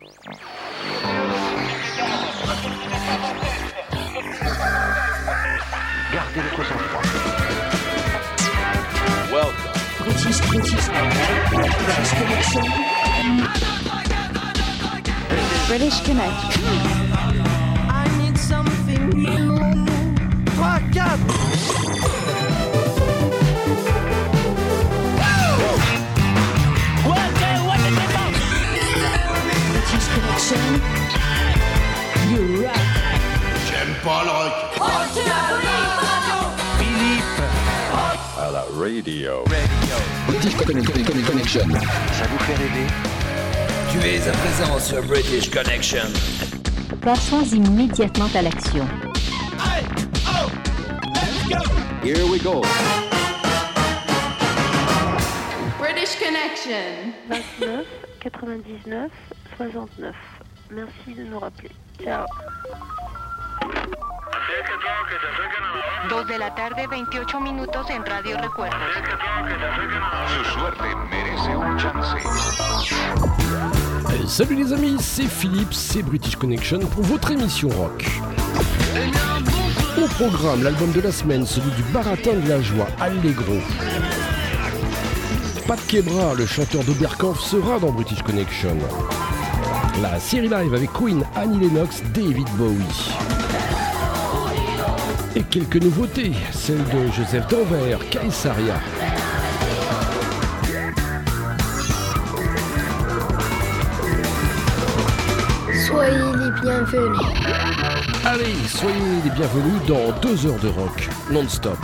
Gardez votre sang-froid. Welcome. British, British, British Connection. British Connection. British Connection. You rock. J'aime pas le rock. À la radio. British Connection. Ça vous fait rêver? Tu es à présent sur British Connection. Passons immédiatement à l'action. Here we go. British Connection. 29 99 69. Merci de nous rappeler. Ciao. 2 de la tarde, 28 minutos en Radio Recuerdos. Su suerte merece un chance. Eh, Salut les amis, c'est Philippe, c'est British Connection pour votre émission rock. Au programme, l'album de la semaine, celui du baratin de la joie, Allegro. Pat Kebra, le chanteur d'Oberkampf, sera dans British Connection. La série live avec Queen, Annie Lennox, David Bowie. Et quelques nouveautés, celle de Joseph Danvers, Kaisaria. Soyez les bienvenus. Allez, soyez les bienvenus dans deux heures de rock, non-stop.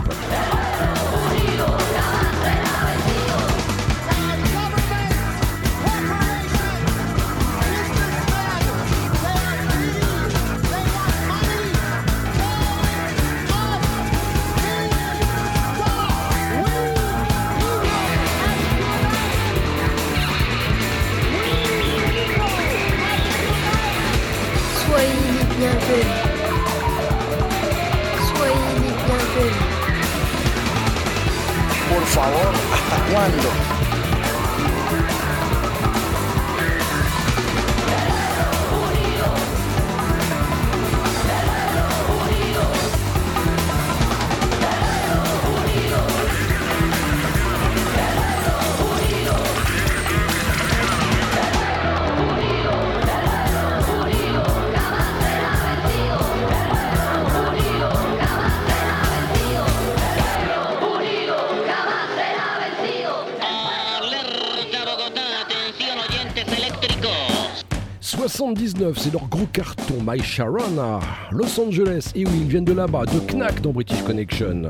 79, c'est leur gros carton, My Sharona. Los Angeles, et oui, ils viennent de là-bas, de Knack dans British Connection.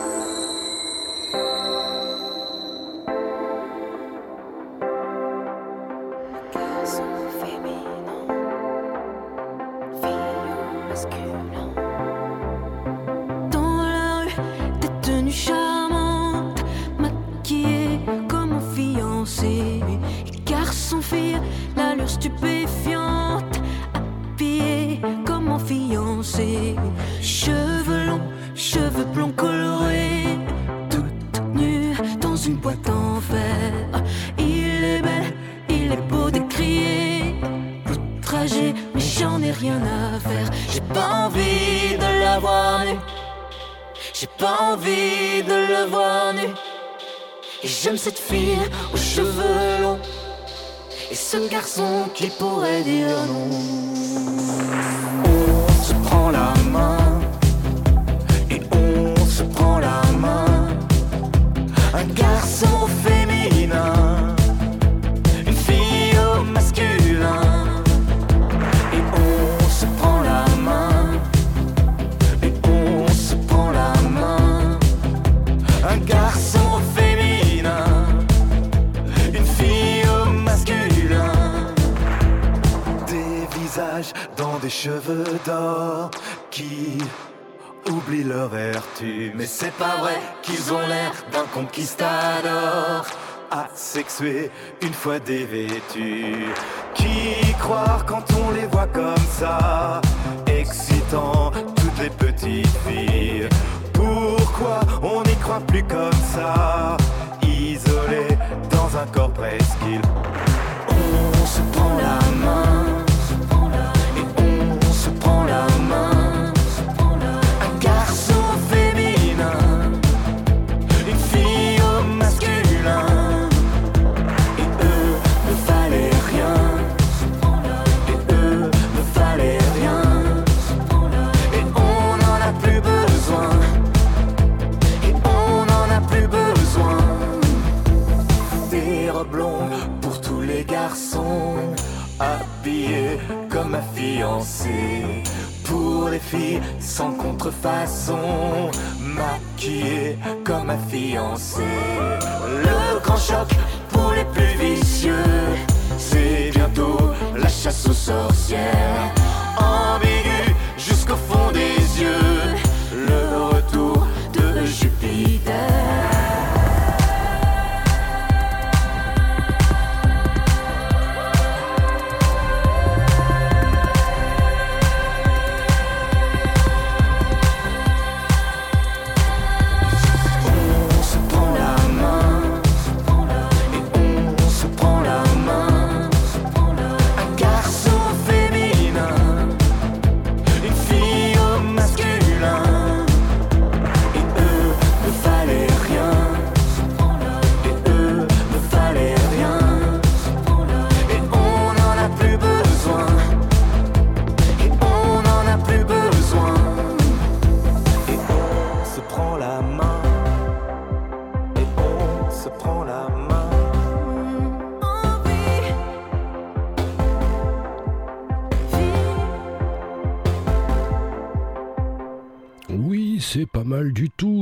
fois dévêtu.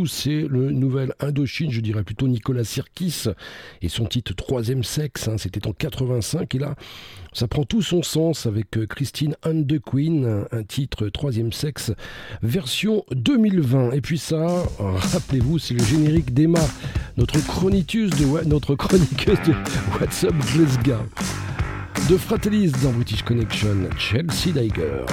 c'est le nouvel Indochine, je dirais plutôt Nicolas Sirkis, et son titre Troisième Sexe, hein, c'était en 85, et là, ça prend tout son sens avec euh, Christine and the Queen, un titre Troisième Sexe, version 2020. Et puis ça, euh, rappelez-vous, c'est le générique d'Emma, notre, chronitus de, notre chroniqueuse de WhatsApp Glasgow, de Fratellis dans British Connection, Chelsea Diger.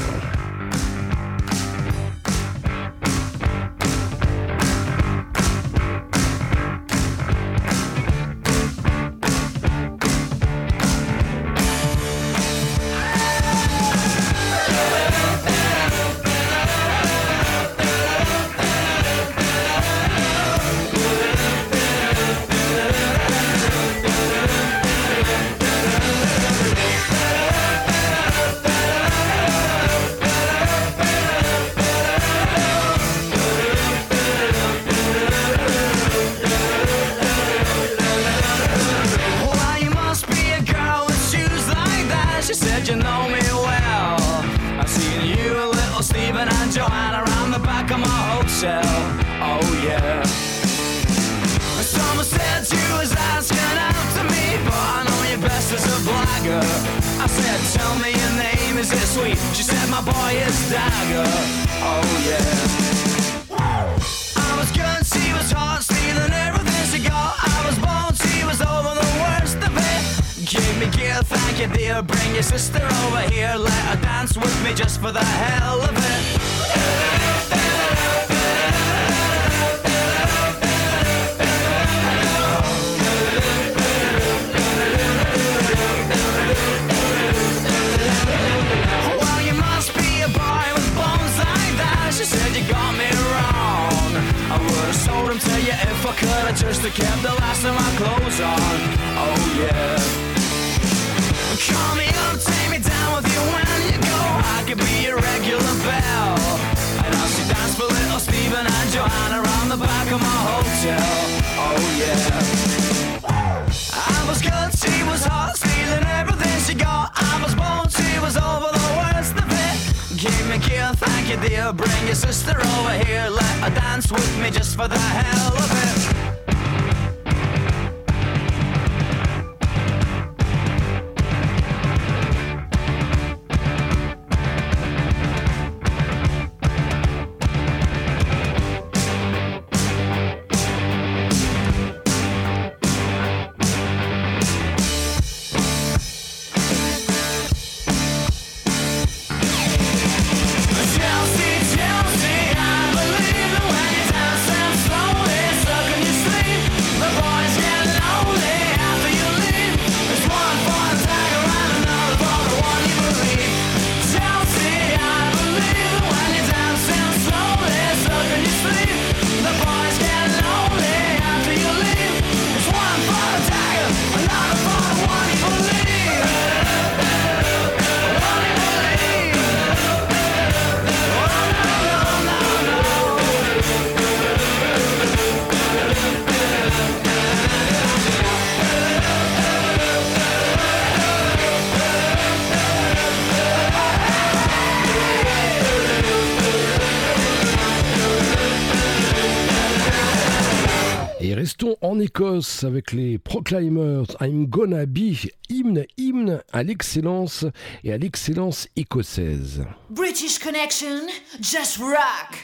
Écosse avec les Proclaimers. I'm gonna be hymne, hymne à l'excellence et à l'excellence écossaise. British Connection, just rock.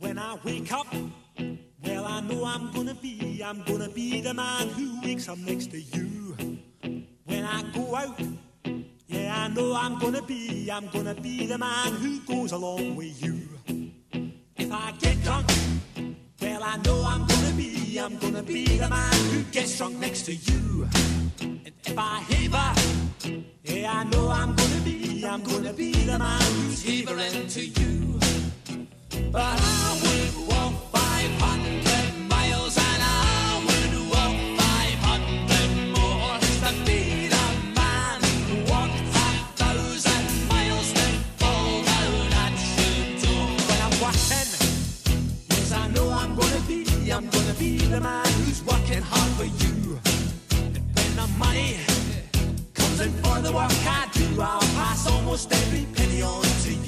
When I wake up, well, I know I'm gonna be, I'm gonna be the man who wakes up next to you. When I go out, yeah, I know I'm gonna be, I'm gonna be the man who goes along with you. If I get drunk, well, I know I'm gonna be, I'm gonna be the man who gets drunk next to you. And if I haver, yeah, I know I'm gonna be, I'm gonna be the man who's havering to you. But I would walk 500 the man who's working hard for you. And when the money comes in for the work I do, I'll pass almost every penny on to you.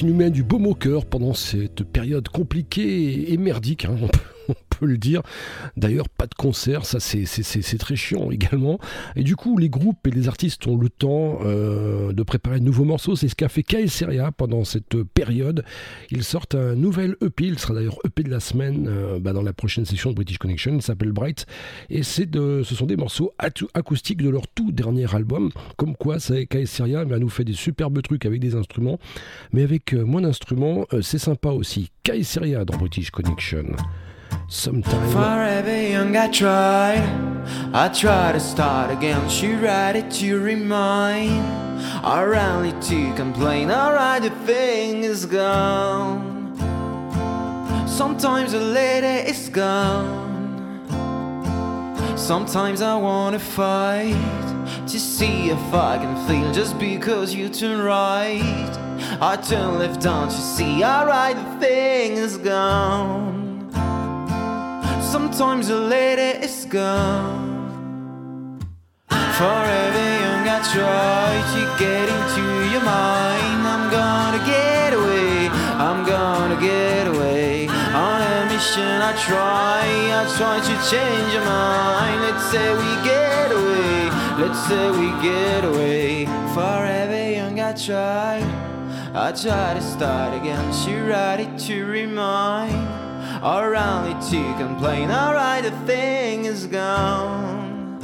qui nous met du baume au cœur pendant cette période compliquée et merdique, hein, le dire. D'ailleurs, pas de concert, ça c'est, très chiant également. Et du coup, les groupes et les artistes ont le temps euh, de préparer de nouveaux morceaux. C'est ce qu'a fait Seria pendant cette période. Ils sortent un nouvel EP, il sera d'ailleurs EP de la semaine euh, bah, dans la prochaine session de British Connection. Il s'appelle Bright. Et de, ce sont des morceaux acoustiques de leur tout dernier album. Comme quoi, Seria va nous fait des superbes trucs avec des instruments. Mais avec euh, moins d'instruments, euh, c'est sympa aussi. Seria dans British Connection. Sometime. Forever young, I tried. I tried to start again. She ready to remind. I rarely to complain. Alright, the thing is gone. Sometimes the lady is gone. Sometimes I wanna fight to see if I can feel just because you turn right. I turn left, don't you see? Alright, the thing is gone. Sometimes the lady is gone. Forever young, I try to get into your mind. I'm gonna get away, I'm gonna get away. On a mission, I try, I try to change your mind. Let's say we get away, let's say we get away. Forever young, I try, I try to start again. She ready to remind or only to complain. Alright, the thing is gone.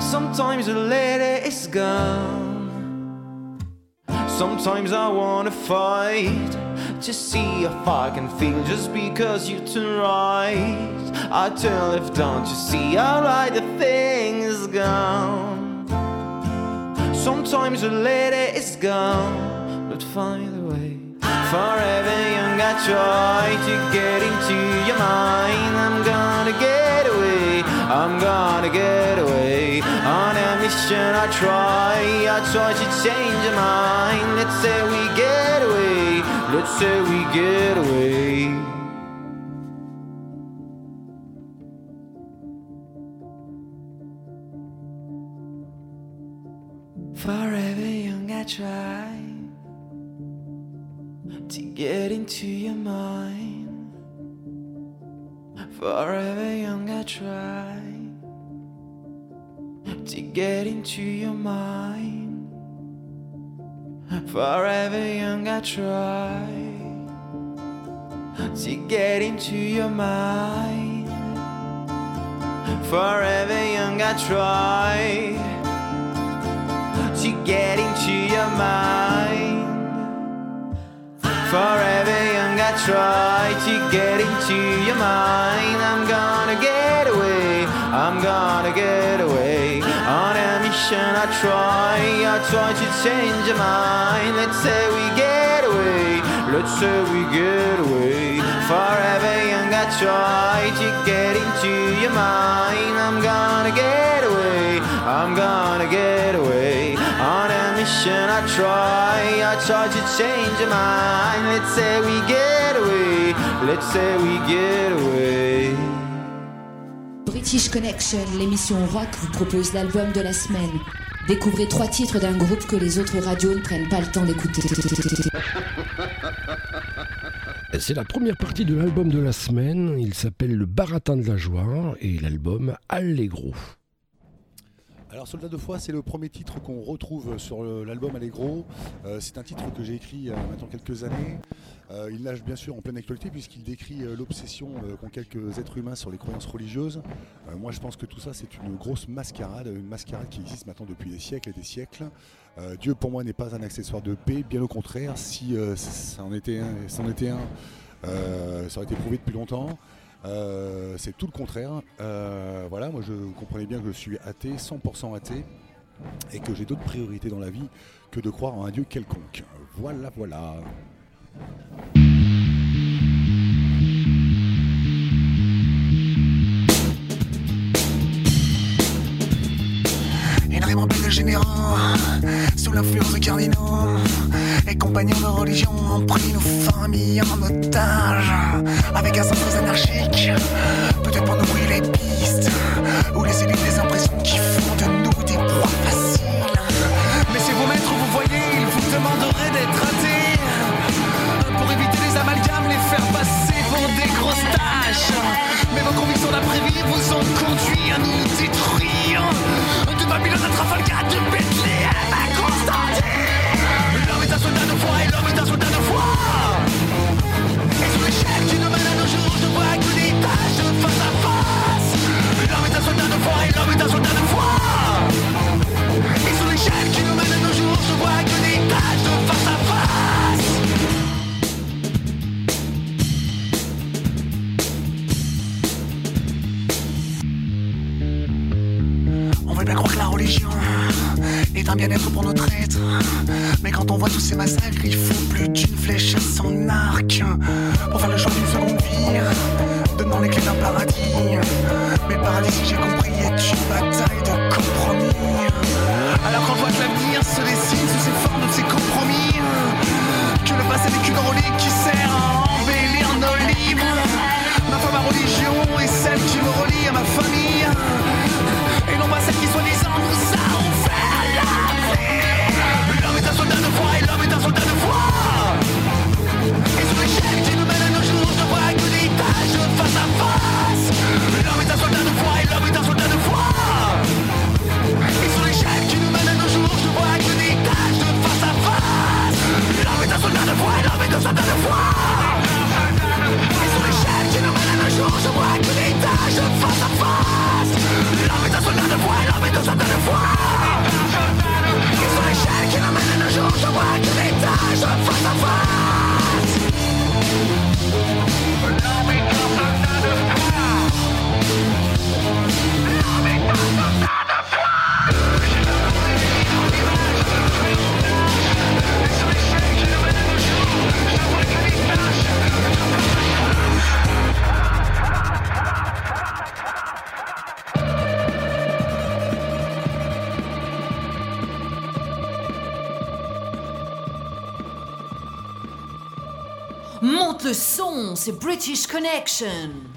Sometimes the lady is gone. Sometimes I wanna fight to see if I can feel just because you turn right. I turn left, don't you see? Alright, the thing is gone. Sometimes the lady is gone, but find a way. Forever young, I try to get into your mind. I'm gonna get away, I'm gonna get away. On a mission, I try, I try to change your mind. Let's say we get away, let's say we get away. Forever young, I try get into your mind. Forever young, I try to get into your mind. Forever young, I try to get into your mind. Forever young, I try to get into your mind. Forever young, I try to get into your mind. I'm gonna get away, I'm gonna get away. On a mission, I try, I try to change your mind. Let's say we get away, let's say we get away. Forever young, I try to get into your mind. I'm gonna get away, I'm gonna get away. On a mission, I try, I try to change your mind. Let's say we get away, let's say we get away. British Connection, l'émission rock vous propose l'album de la semaine. Découvrez trois titres d'un groupe que les autres radios ne prennent pas le temps d'écouter. C'est la première partie de l'album de la semaine. Il s'appelle Le Baratin de la Joie et l'album Allegro. Alors Soldat de foi, c'est le premier titre qu'on retrouve sur l'album Allegro. Euh, c'est un titre que j'ai écrit a maintenant quelques années. Euh, il nage bien sûr en pleine actualité puisqu'il décrit euh, l'obsession euh, qu'ont quelques êtres humains sur les croyances religieuses. Euh, moi je pense que tout ça c'est une grosse mascarade, une mascarade qui existe maintenant depuis des siècles et des siècles. Euh, Dieu pour moi n'est pas un accessoire de paix, bien au contraire, si euh, ça en était un, euh, ça aurait été prouvé depuis longtemps. Euh, c'est tout le contraire. Euh, voilà, moi je vous comprenez bien que je suis athée, 100% athée, et que j'ai d'autres priorités dans la vie que de croire en un Dieu quelconque. Voilà, voilà. énormément de généraux, sous l'influence de cardinaux et compagnons de religion ont pris nos familles en otage, avec un sens anarchique, peut-être pour nous brûler les pistes, ou laisser libres les impressions qui font de nous des proies faciles. Mais si vous maîtres vous voyez, il vous demanderait d'être athée, pour éviter les amalgames, les faire passer pour des grosses tâches. Mais vos convictions d'après-vie vous ont conduit à nous détruire. Babylone à Trafalgar, de Bethléem à Constantine. L'homme est un soldat de foi et l'homme est un soldat de foi. Bien croire que la religion est un bien-être pour notre être. Mais quand on voit tous ces massacres, il faut plus d'une flèche à son arc pour faire le choix d'une seconde vie, donnant les clés d'un paradis. Mais le paradis, si j'ai compris, est une bataille de compromis. Alors quand je vois que l'avenir se dessine sous ces formes de ces compromis, que le passé n'est qu'une relique qui sert à embellir nos livres. Ma foi, ma religion est celle qui me relie à ma famille. Et non pas celle qui soi-disant nous a offert la vie. L'homme est un soldat de foi et l'homme est un soldat de foi. Et sur l'échelle qui nous mène à nos jours, je vois que des tâches face à face. L'homme est un soldat de foi et l'homme est un soldat de foi. British Connection.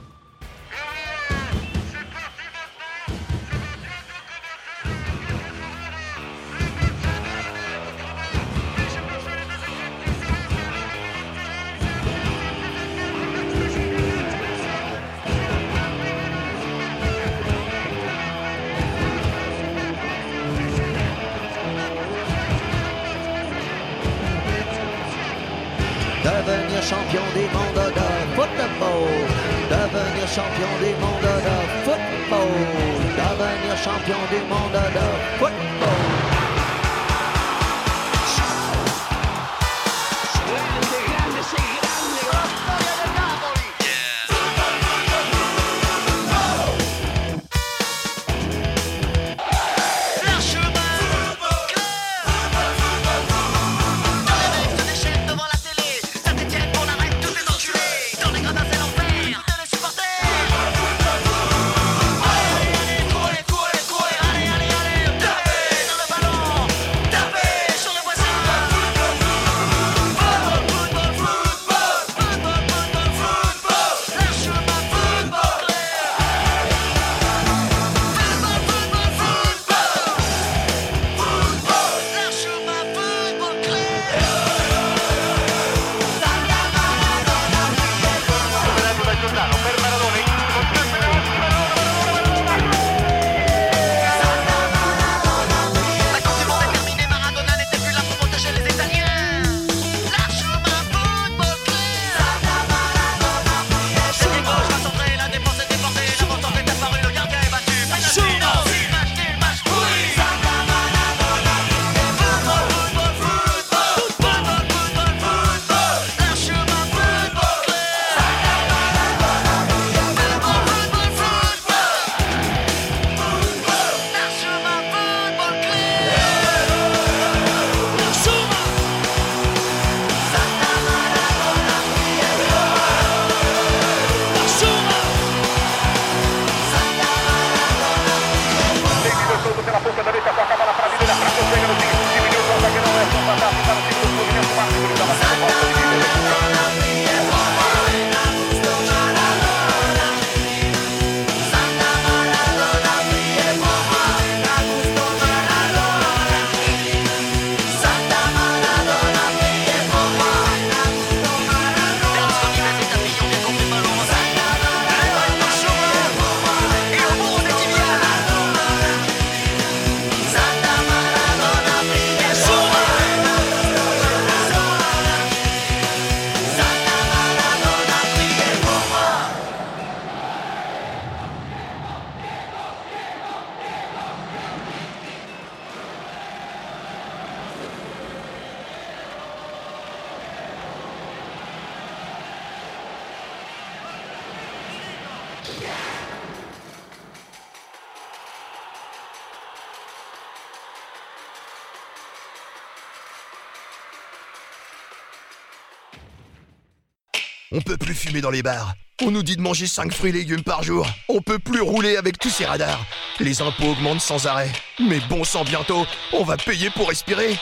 On peut plus fumer dans les bars. On nous dit de manger 5 fruits et légumes par jour. On peut plus rouler avec tous ces radars. Les impôts augmentent sans arrêt. Mais bon sang bientôt, on va payer pour respirer.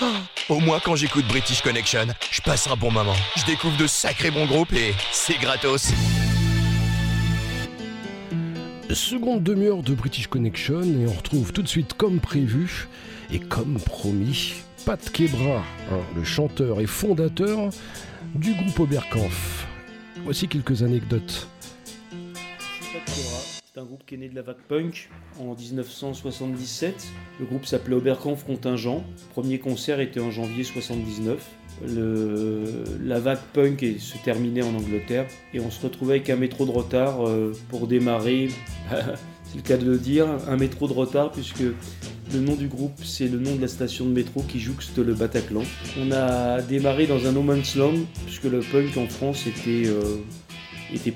Ah, Au moins quand j'écoute British Connection, je passe un bon moment. Je découvre de sacrés bons groupes et c'est gratos. Seconde demi-heure de British Connection et on retrouve tout de suite comme prévu et comme promis Pat Kebra, hein, le chanteur et fondateur du groupe Oberkampf. Voici quelques anecdotes. C'est un groupe qui est né de la vague punk en 1977. Le groupe s'appelait Oberkampf Contingent. Le premier concert était en janvier 79. Le- la vague punk se terminait en Angleterre et on se retrouvait avec un métro de retard euh, pour démarrer. le cas de le dire, un métro de retard puisque le nom du groupe c'est le nom de la station de métro qui jouxte le Bataclan. On a démarré dans un no man's puisque le punk en France était euh,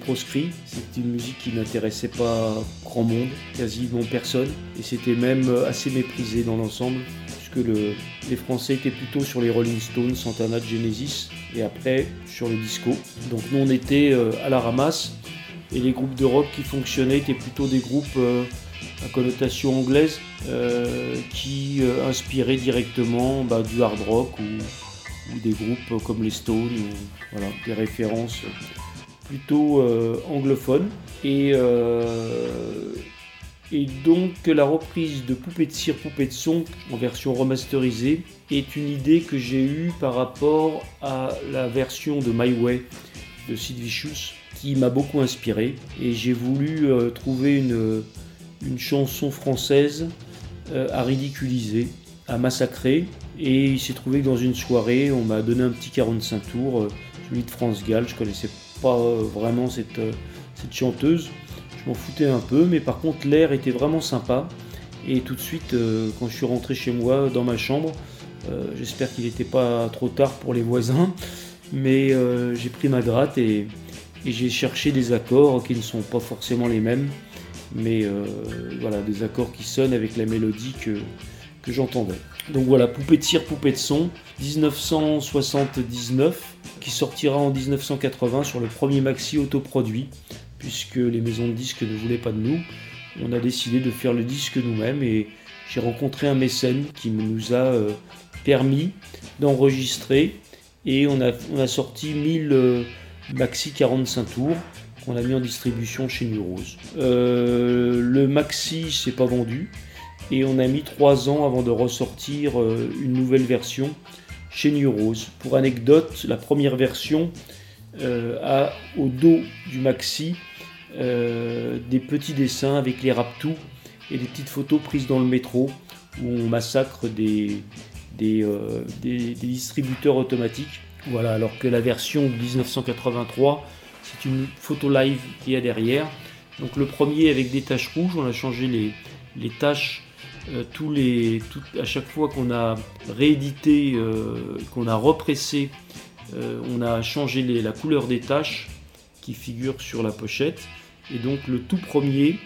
proscrit. C'était une musique qui n'intéressait pas grand monde, quasiment personne, et c'était même assez méprisé dans l'ensemble, puisque le- les Français étaient plutôt sur les Rolling Stones, Santana, Genesis, et après sur le disco. Donc nous on était euh, à la ramasse, et les groupes de rock qui fonctionnaient étaient plutôt des groupes euh, à connotation anglaise, euh, qui euh, inspiraient directement bah, du hard rock ou, des groupes comme les Stones, voilà, des références plutôt euh, anglophone. Et, et donc la reprise de Poupée de cire, Poupée de son en version remasterisée est une idée que j'ai eue par rapport à la version de My Way de Sid Vicious qui m'a beaucoup inspiré. Et j'ai voulu euh, trouver une, une chanson française euh, à ridiculiser, à massacrer. Et il s'est trouvé que dans une soirée, on m'a donné un petit 45 tours, euh, celui de France Gall. Je connaissais pas vraiment cette, cette chanteuse. Je m'en foutais un peu, mais par contre l'air était vraiment sympa. Et tout de suite, quand je suis rentré chez moi dans ma chambre, j'espère qu'il n'était pas trop tard pour les voisins, mais j'ai pris ma gratte et, et j'ai cherché des accords qui ne sont pas forcément les mêmes, mais euh, voilà, des accords qui sonnent avec la mélodie que, que j'entendais. Donc voilà, Poupée de cire, Poupée de son, 1979, qui sortira en 1980 sur le premier maxi autoproduit, puisque les maisons de disques ne voulaient pas de nous. On a décidé de faire le disque nous-mêmes et j'ai rencontré un mécène qui nous a euh, permis d'enregistrer et on a, on a sorti 1000 euh, maxi 45 tours qu'on a mis en distribution chez New Rose. Euh, le maxi s'est pas vendu et on a mis 3 ans avant de ressortir euh, une nouvelle version chez New Rose. Pour anecdote, la première version euh, a au dos du maxi des petits dessins avec les raptous et des petites photos prises dans le métro où on massacre des distributeurs automatiques. Voilà, alors que la version de 1983, c'est une photo live qu'il y a derrière. Donc le premier avec des taches rouges, on a changé les, les taches euh, tous les, à chaque fois qu'on a réédité, euh, qu'on a repressé, euh, on a changé la couleur des taches qui figurent sur la pochette. Et donc le tout premier,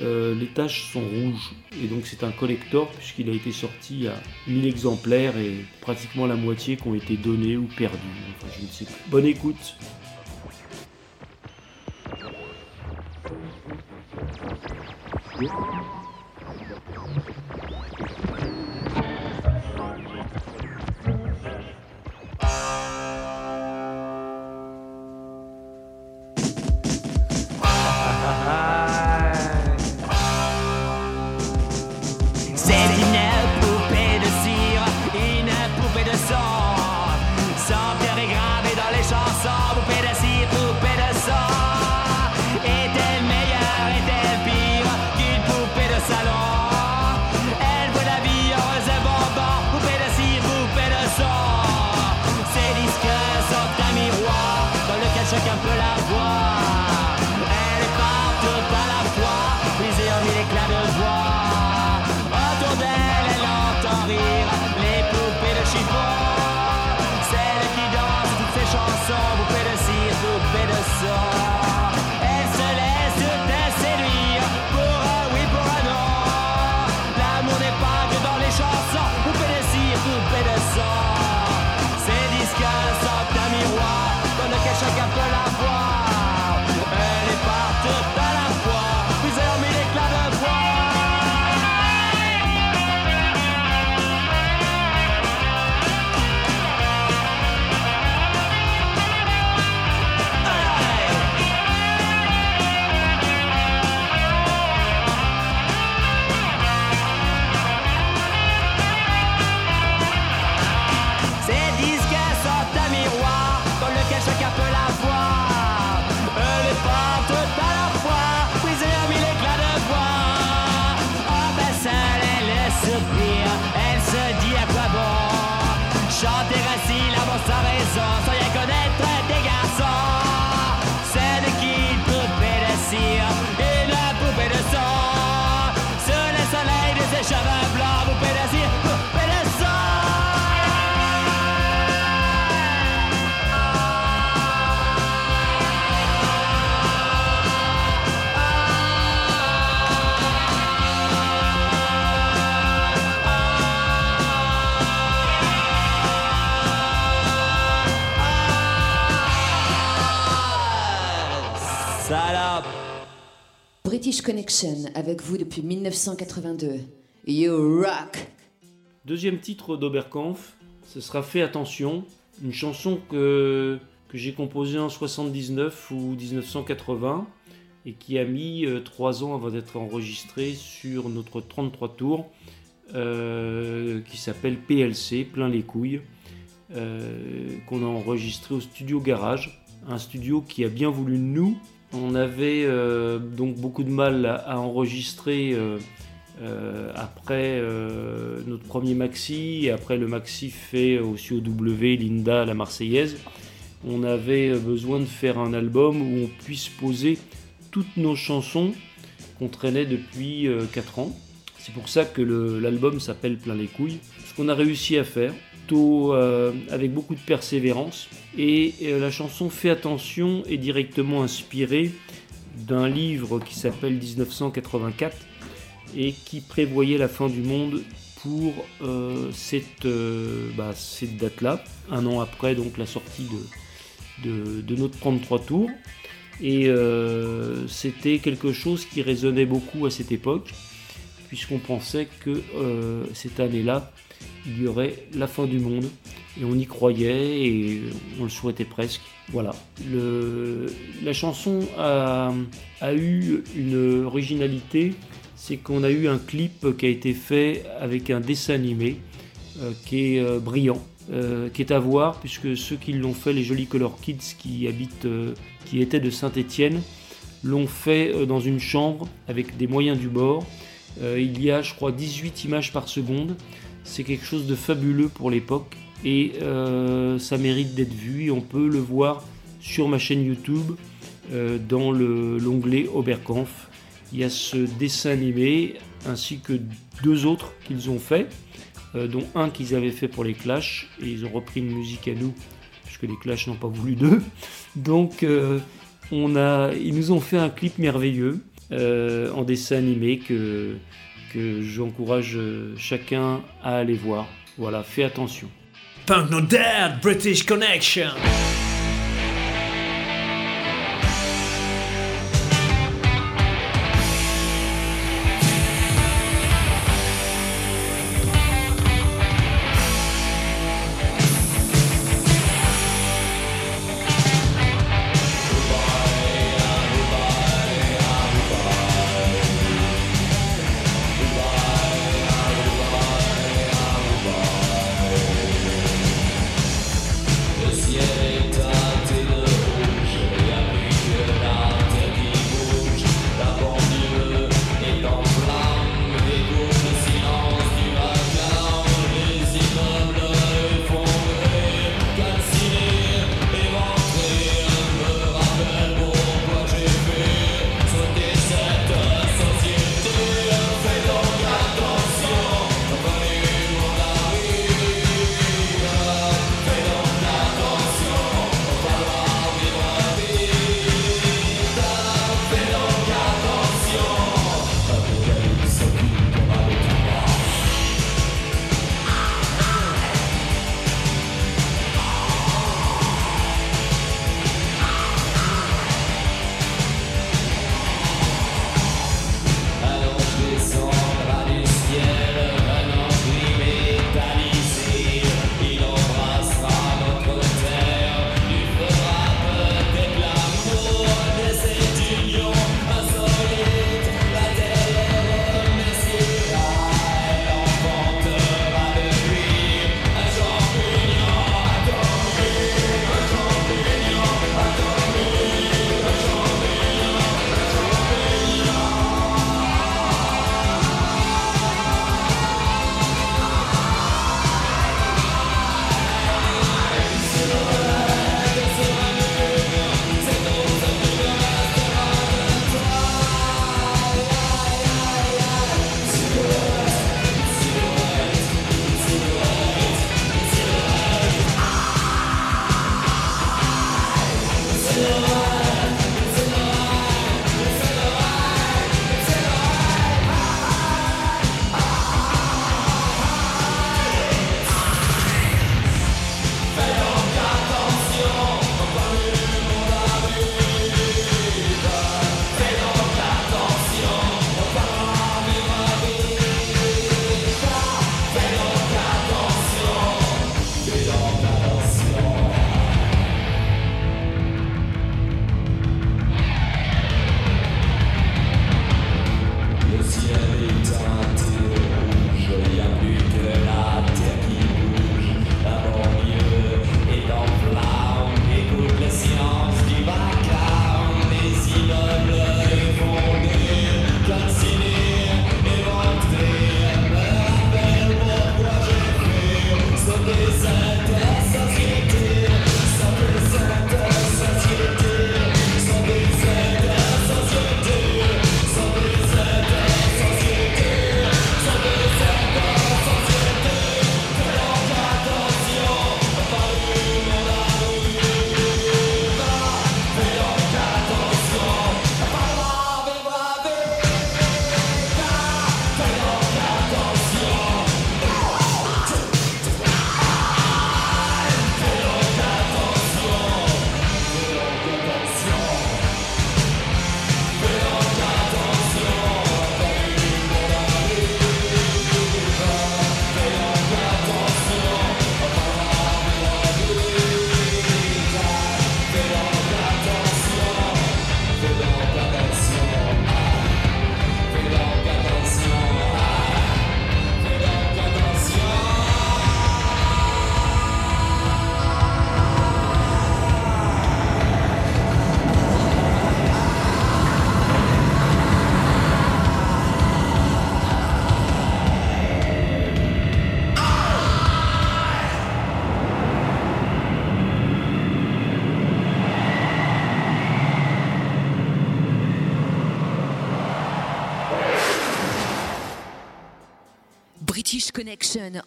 euh, les taches sont rouges. Et donc c'est un collector puisqu'il a été sorti à 1000 exemplaires et pratiquement la moitié qui ont été donnés ou perdus. Je ne sais plus. Bonne écoute. British Connection avec vous depuis 1982. You rock! Deuxième titre d'Oberkampf, ce sera Fais attention, une chanson que, que j'ai composée en 79 ou 1980 et qui a mis 3 ans avant d'être enregistrée sur notre 33 tours euh, qui s'appelle PLC, plein les couilles, euh, qu'on a enregistré au studio Garage, un studio qui a bien voulu nous. On avait euh, donc beaucoup de mal à, enregistrer euh, après euh, notre premier maxi après le maxi fait au W, Linda, la Marseillaise, on avait besoin de faire un album où on puisse poser toutes nos chansons qu'on traînait depuis 4 ans. C'est pour ça que l'album s'appelle Plein les couilles. Qu'on a réussi à faire, plutôt euh, avec beaucoup de persévérance. Et euh, la chanson Fais attention est directement inspirée d'un livre qui s'appelle 1984 et qui prévoyait la fin du monde pour euh, cette, euh, bah, date-là, un an après donc la sortie de, de, notre 33 tours. Et c'était quelque chose qui résonnait beaucoup à cette époque, puisqu'on pensait que cette année-là, il y aurait la fin du monde, et on y croyait, et on le souhaitait presque. Voilà. La chanson a, eu une originalité, c'est qu'on a eu un clip qui a été fait avec un dessin animé euh, qui est euh, brillant, euh, qui est à voir, puisque ceux qui l'ont fait, les Jolis Color Kids qui habitent, qui étaient de Saint-Étienne, l'ont fait dans une chambre avec des moyens du bord. Il y a, je crois, 18 images par seconde. C'est quelque chose de fabuleux pour l'époque et euh, ça mérite d'être vu. On peut le voir sur ma chaîne YouTube euh, dans le- l'onglet Oberkampf. Il y a ce dessin animé ainsi que deux autres qu'ils ont fait, euh, dont un qu'ils avaient fait pour les Clash et ils ont repris une musique à nous puisque les Clash n'ont pas voulu d'eux. Donc ils nous ont fait un clip merveilleux en dessin animé que, que j'encourage euh, chacun à aller voir. Voilà, fais attention.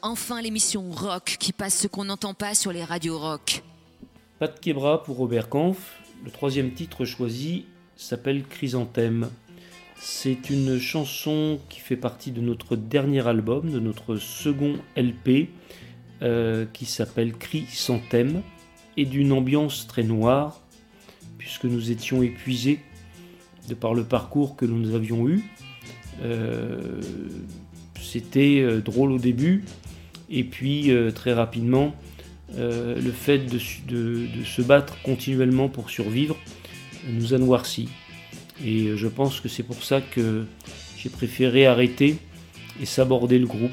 Enfin l'émission rock qui passe ce qu'on n'entend pas sur les radios rock. Pas de Quebra pour Robert Kampf. Le troisième titre choisi s'appelle Chrysanthème. C'est une chanson qui fait partie de notre dernier album, de notre second LP, euh, qui s'appelle Chrysanthème, et d'une ambiance très noire, puisque nous étions épuisés de par le parcours que nous avions eu. Euh, C'était euh, drôle au début, et puis euh, très rapidement, euh, le fait de, se battre continuellement pour survivre nous a noircis. Et je pense que c'est pour ça que j'ai préféré arrêter et s'aborder le groupe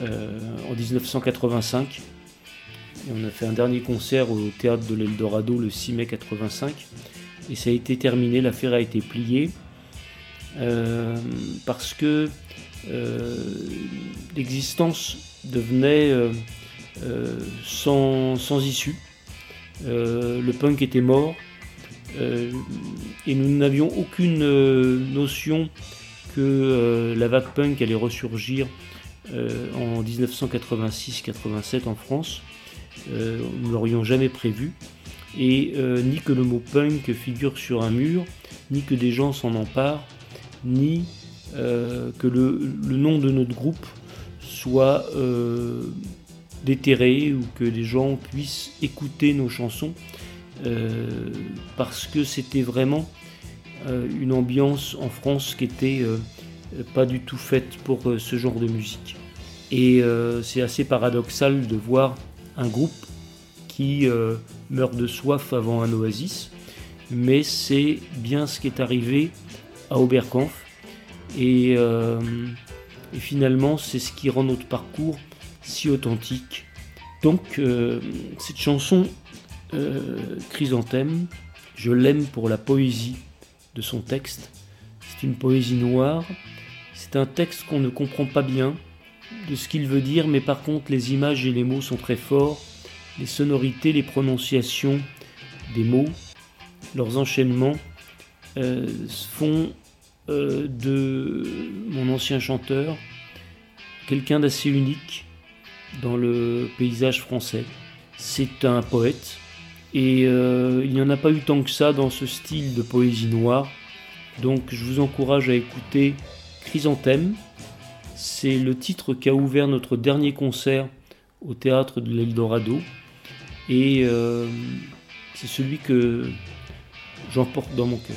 en 1985. Et on a fait un dernier concert au théâtre de l'Eldorado le 6 mai 85. Et ça a été terminé, l'affaire a été pliée. Euh, parce que euh, l'existence devenait euh, sans, sans issue. Le punk était mort. et nous n'avions aucune notion que la vague punk allait ressurgir en 1986-87 en France. Nous l'aurions jamais prévu. Et ni que le mot punk figure sur un mur, ni que des gens s'en emparent, ni euh, que le, nom de notre groupe soit euh, déterré ou que des gens puissent écouter nos chansons euh, parce que c'était vraiment une ambiance en France qui était pas du tout faite pour ce genre de musique. Et c'est assez paradoxal de voir un groupe qui meurt de soif avant un oasis, mais c'est bien ce qui est arrivé à Oberkampf. Et, euh, et finalement, c'est ce qui rend notre parcours si authentique. Donc, euh, cette chanson, euh, Chrysanthème, je l'aime pour la poésie de son texte. C'est une poésie noire. C'est un texte qu'on ne comprend pas bien de ce qu'il veut dire, mais par contre, les images et les mots sont très forts. Les sonorités, les prononciations des mots, leurs enchaînements font euh, de mon ancien chanteur quelqu'un d'assez unique dans le paysage français. C'est un poète et euh, il n'y en a pas eu tant que ça dans ce style de poésie noire. Donc je vous encourage à écouter Chrysanthème. C'est le titre qui a ouvert notre dernier concert au théâtre de l'Eldorado et euh, c'est celui que j'emporte dans mon cœur.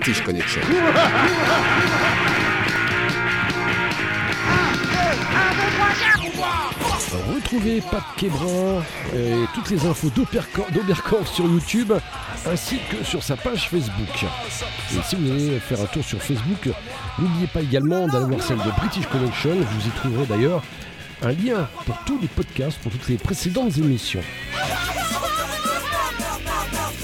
Connection. Retrouvez Pat Québrin et toutes les infos d'Oberkampf sur YouTube ainsi que sur sa page Facebook. Et si vous allez faire un tour sur Facebook, n'oubliez pas également d'aller voir celle de British Connection. Vous y trouverez d'ailleurs un lien pour tous les podcasts, pour toutes les précédentes émissions.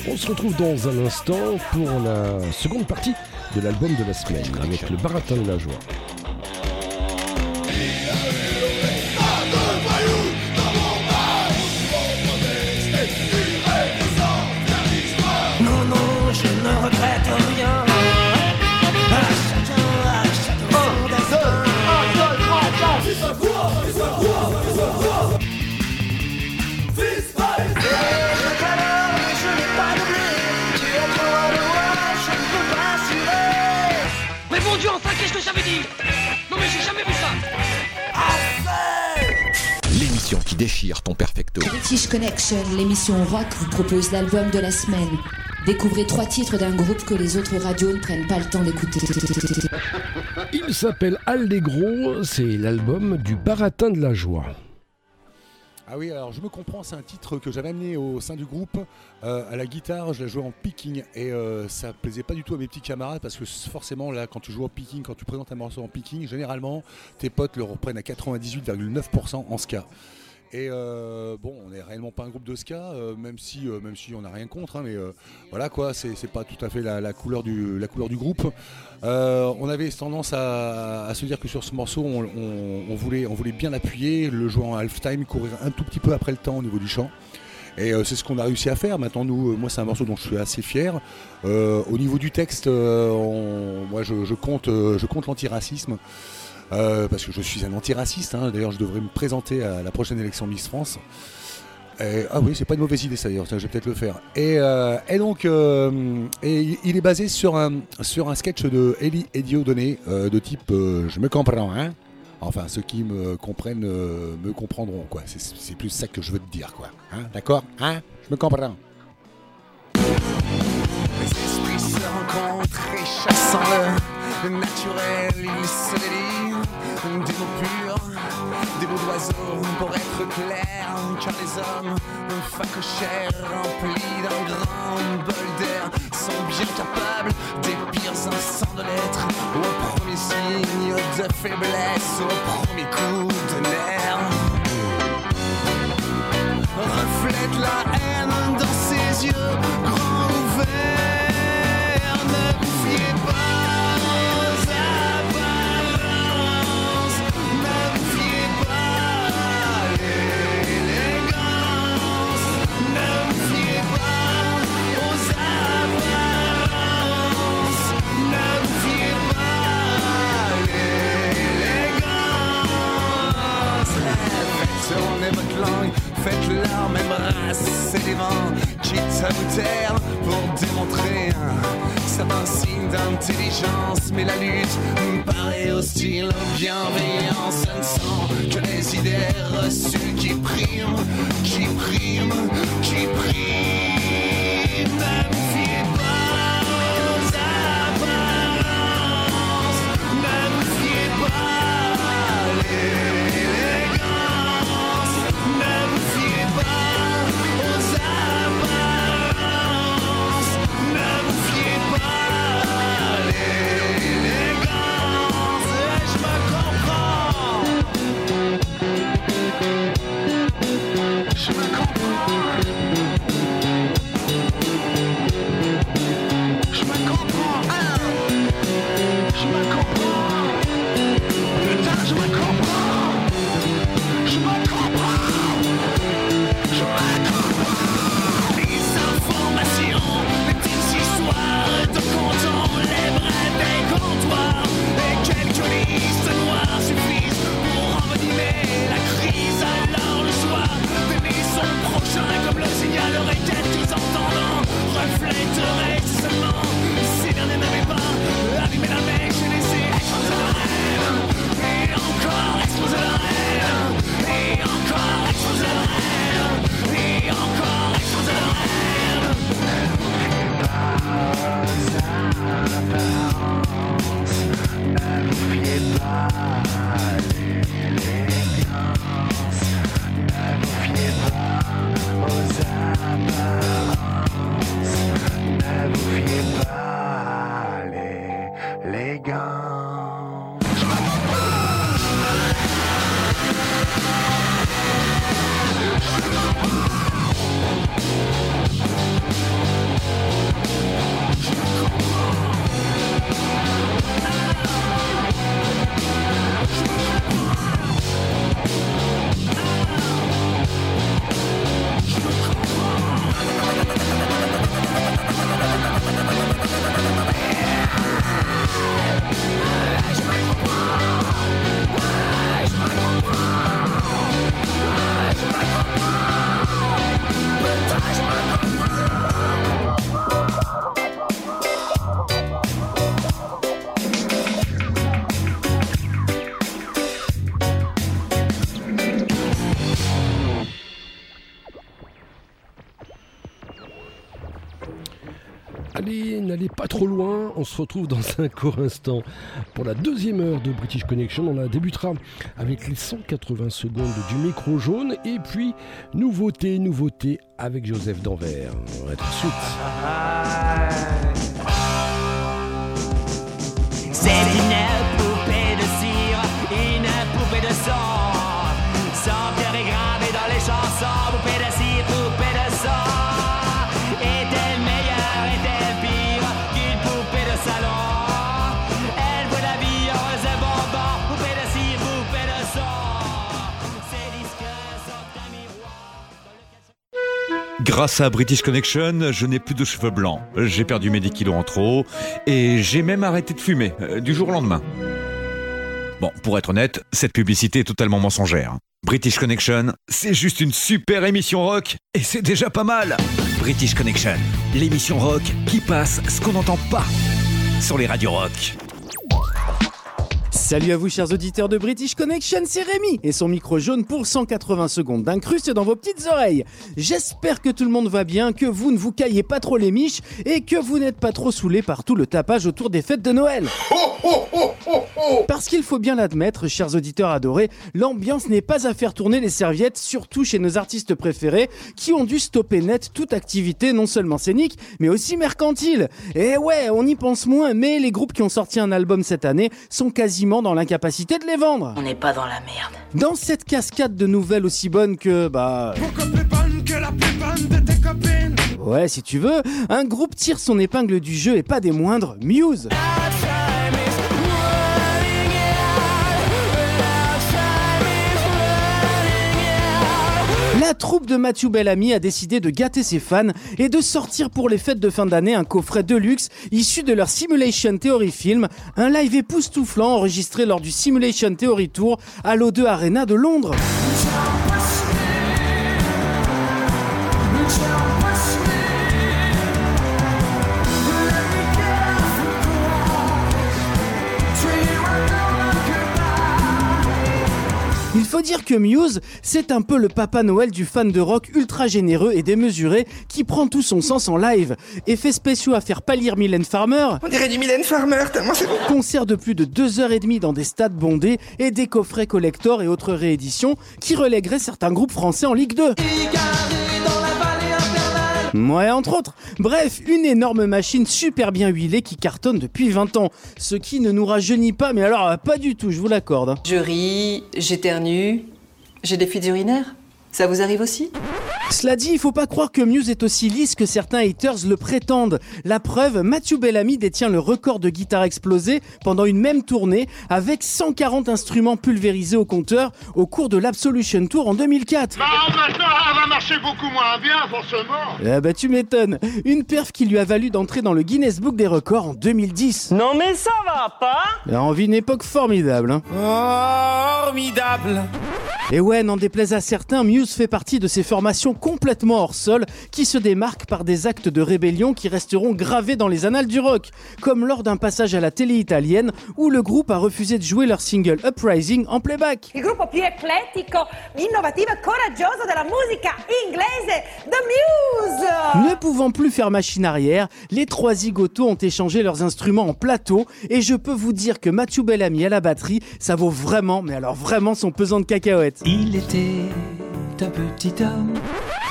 On se retrouve dans un instant pour la seconde partie de l'album de la semaine avec le baratin de la joie. Ton perfecto. British Connection, l'émission rock, vous propose l'album de la semaine. Découvrez trois titres d'un groupe que les autres radios ne prennent pas le temps d'écouter. Il s'appelle Allegro, c'est l'album du baratin de la joie. Ah oui, alors je me comprends, c'est un titre que j'avais amené au sein du groupe. Euh, à la guitare, je la jouais en picking et euh, ça plaisait pas du tout à mes petits camarades parce que forcément, là, quand tu joues en picking, quand tu présentes un morceau en picking, généralement, tes potes le reprennent à 98,9% en ska. Et euh, bon, on n'est réellement pas un groupe de ska, euh, même si, euh, même si on n'a rien contre, hein, mais voilà quoi, c'est pas tout à fait la, couleur du, groupe. On avait tendance à, se dire que sur ce morceau, on, voulait, on voulait bien appuyer, le jouer en halftime, courir un tout petit peu après le temps au niveau du chant. Et c'est ce qu'on a réussi à faire. Maintenant, nous, moi, c'est un morceau dont je suis assez fier. Au niveau du texte, moi, je, compte, je compte l'antiracisme. Euh, parce que je suis un antiraciste. hein. D'ailleurs, je devrais me présenter à la prochaine élection Miss France. Ah oui, c'est pas une mauvaise idée ça d'ailleurs, je vais peut-être le faire. Et, euh, donc, euh, il est basé sur un, sketch de Dieudonné euh, de type Je me comprends, hein Enfin, ceux qui me comprennent me comprendront, quoi. C'est- plus ça que je veux te dire, quoi. Hein D'accord Hein Je me comprends. Des mots purs, des mots d'oiseaux pour être clair, car les hommes facochères remplis d'un grand bol d'air sont bien capables des pires instants de l'être, au premier signe de faiblesse, au premier coup de nerf. Reflète la haine dans ses yeux loin, on se retrouve dans un court instant pour la deuxième heure de British Connection. On la débutera avec les 180 secondes du micro jaune et puis nouveauté, nouveauté avec Joseph Danvers. À tout suite. Grâce à British Connection, je n'ai plus de cheveux blancs. J'ai perdu mes 10 kilos en trop et j'ai même arrêté de fumer euh, du jour au lendemain. Bon, pour être honnête, cette publicité est totalement mensongère. British Connection, c'est juste une super émission rock et c'est déjà pas mal. British Connection, l'émission rock qui passe ce qu'on n'entend pas sur les radios rock. Salut à vous chers auditeurs de British Connection, c'est Rémi et son micro jaune pour 180 secondes d'incruste dans vos petites oreilles. J'espère que tout le monde va bien, que vous ne vous caillez pas trop les miches et que vous n'êtes pas trop saoulés par tout le tapage autour des fêtes de Noël. Parce qu'il faut bien l'admettre, chers auditeurs adorés, l'ambiance n'est pas à faire tourner les serviettes, surtout chez nos artistes préférés qui ont dû stopper net toute activité non seulement scénique, mais aussi mercantile. Et ouais, on y pense moins, mais les groupes qui ont sorti un album cette année sont quasiment dans l'incapacité de les vendre. On n'est pas dans la merde. Dans cette cascade de nouvelles aussi bonnes que, bah... Ouais, si tu veux, un groupe tire son épingle du jeu et pas des moindres, Muse. La troupe de Matthew Bellamy a décidé de gâter ses fans et de sortir pour les fêtes de fin d'année un coffret de luxe issu de leur Simulation Theory film, un live époustouflant enregistré lors du Simulation Theory Tour à l'O2 Arena de Londres. Faut dire que Muse, c'est un peu le papa Noël du fan de rock ultra généreux et démesuré qui prend tout son sens en live. Effets spéciaux à faire pâlir Mylène Farmer. On dirait du Mylène Farmer, tellement c'est bon. Concert de plus de 2h30 dans des stades bondés et des coffrets collector et autres rééditions qui relègueraient certains groupes français en Ligue 2. Ouais, entre autres. Bref, une énorme machine super bien huilée qui cartonne depuis 20 ans. Ce qui ne nous rajeunit pas, mais alors euh, pas du tout, je vous l'accorde. Je ris, j'éternue, j'ai des fuites urinaires? Ça vous arrive aussi Cela dit, il faut pas croire que Muse est aussi lisse que certains haters le prétendent. La preuve, Matthew Bellamy détient le record de guitare explosée pendant une même tournée avec 140 instruments pulvérisés au compteur au cours de l'Absolution Tour en 2004. Bah, maintenant, elle va marcher beaucoup moins bien, forcément. Ah bah tu m'étonnes. Une perf qui lui a valu d'entrer dans le Guinness Book des records en 2010. Non, mais ça va pas on vit une époque formidable. Hein. Formidable Et ouais, n'en déplaise à certains, Muse fait partie de ces formations complètement hors sol qui se démarquent par des actes de rébellion qui resteront gravés dans les annales du rock, comme lors d'un passage à la télé italienne où le groupe a refusé de jouer leur single Uprising en playback. Il gruppo più eclettico, innovativo e coraggioso della musica inglese, The Muse! Ne pouvant plus faire machine arrière, les trois zigotos ont échangé leurs instruments en plateau et je peux vous dire que Matthew Bellamy à la batterie, ça vaut vraiment, mais alors vraiment son pesant de cacahuètes. Il était un petit homme.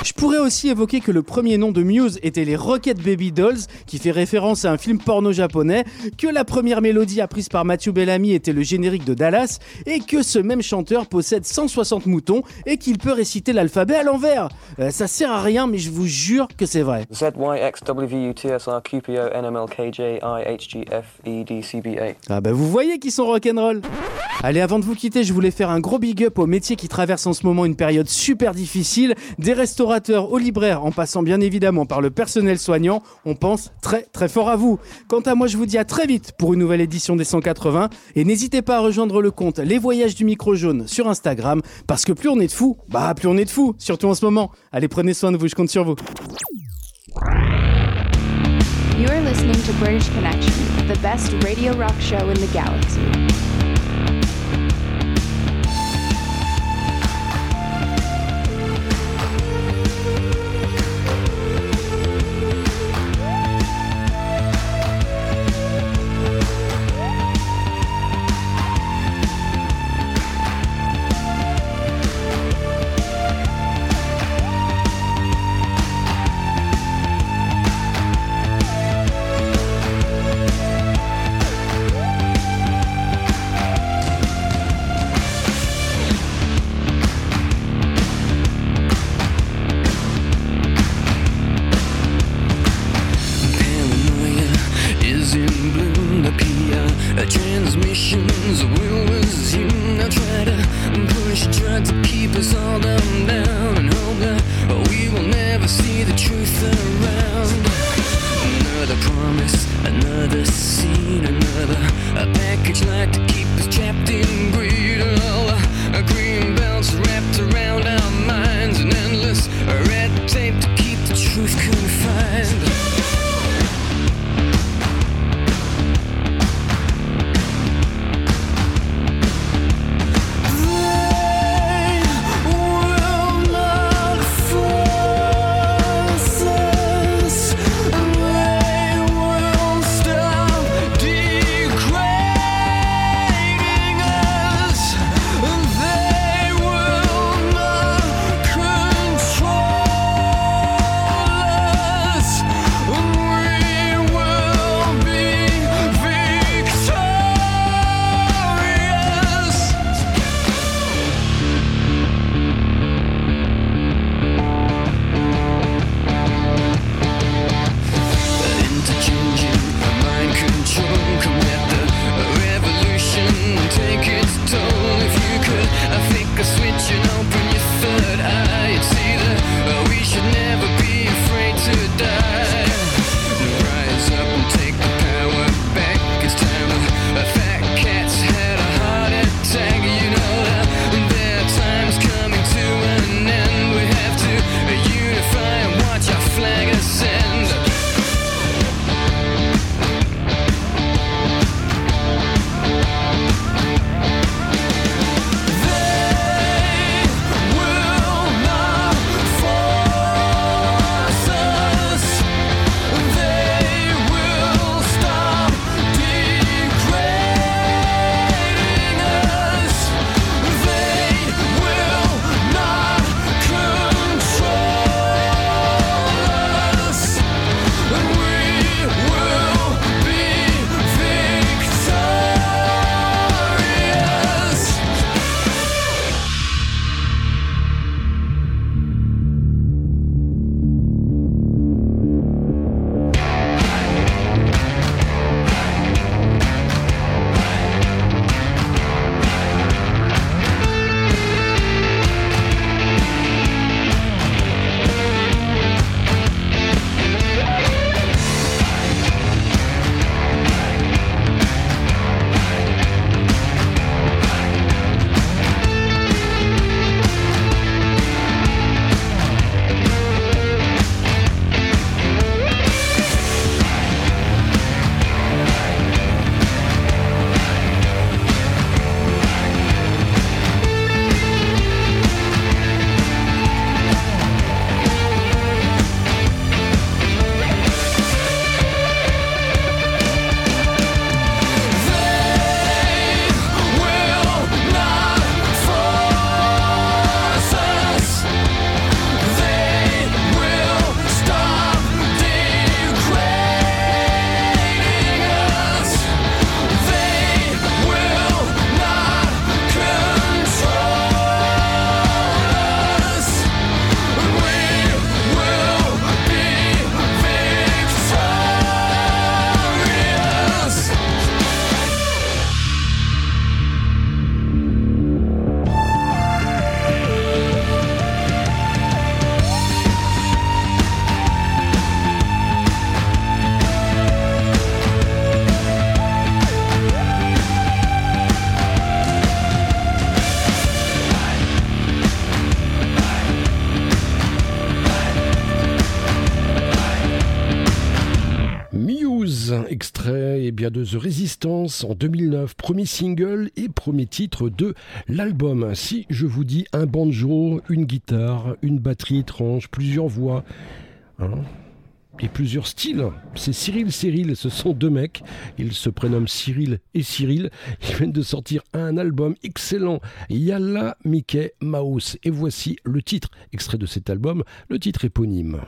Je pourrais aussi évoquer que le premier nom de Muse était les Rocket Baby Dolls, qui fait référence à un film porno japonais, que la première mélodie apprise par Matthew Bellamy était le générique de Dallas, et que ce même chanteur possède 160 moutons et qu'il peut réciter l'alphabet à l'envers. Euh, ça sert à rien, mais je vous jure que c'est vrai. Z Y X W U T S R Q P O N M L K J I H G F E D C B A. Ah bah vous voyez qu'ils sont rock'n'roll Allez, avant de vous quitter, je voulais faire un gros big up aux métiers qui traversent en ce moment une période super difficile, des restaurateurs aux libraires, en passant bien évidemment par le personnel soignant, on pense très très fort à vous. Quant à moi, je vous dis à très vite pour une nouvelle édition des 180, et n'hésitez pas à rejoindre le compte Les Voyages du Micro Jaune sur Instagram, parce que plus on est de fous, bah plus on est de fous, surtout en ce moment. Allez, prenez soin de vous, je compte sur vous. British Connection, radio rock show in the galaxy. The Resistance en 2009, premier single et premier titre de l'album. Si je vous dis un banjo, une guitare, une batterie étrange, plusieurs voix, hein, et plusieurs styles. C'est Cyril Cyril, ce sont deux mecs. Ils se prénomment Cyril et Cyril. Ils viennent de sortir un album excellent, Yalla Mickey Mouse. Et voici le titre, extrait de cet album, le titre éponyme.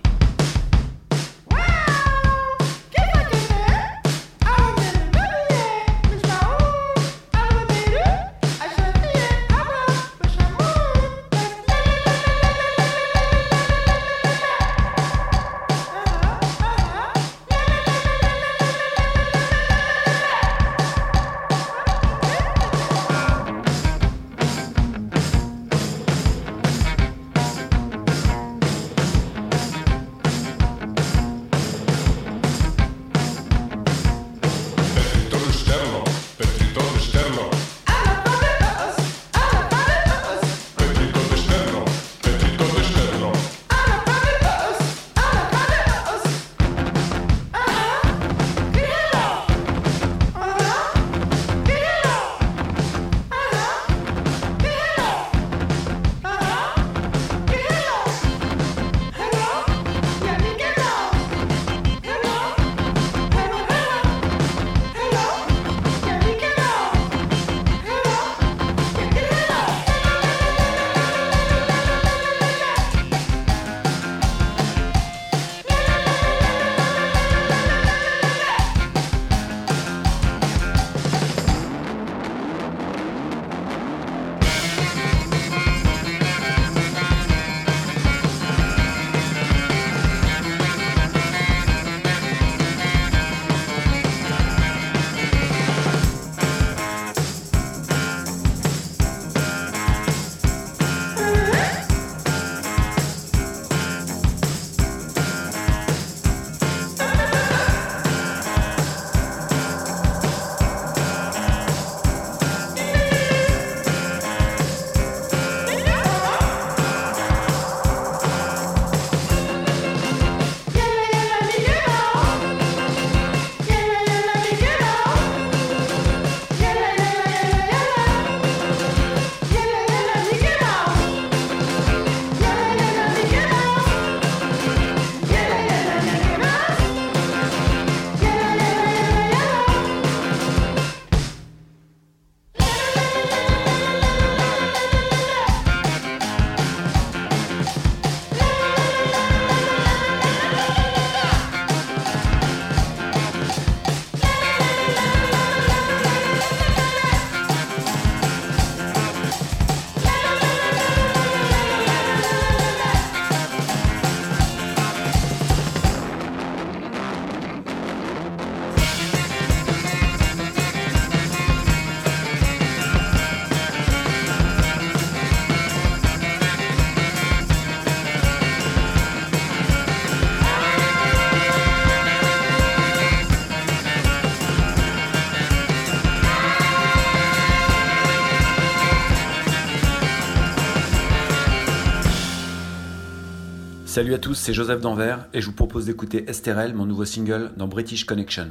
Salut à tous, c'est Joseph Danvers et je vous propose d'écouter Esterel, mon nouveau single dans British Connection.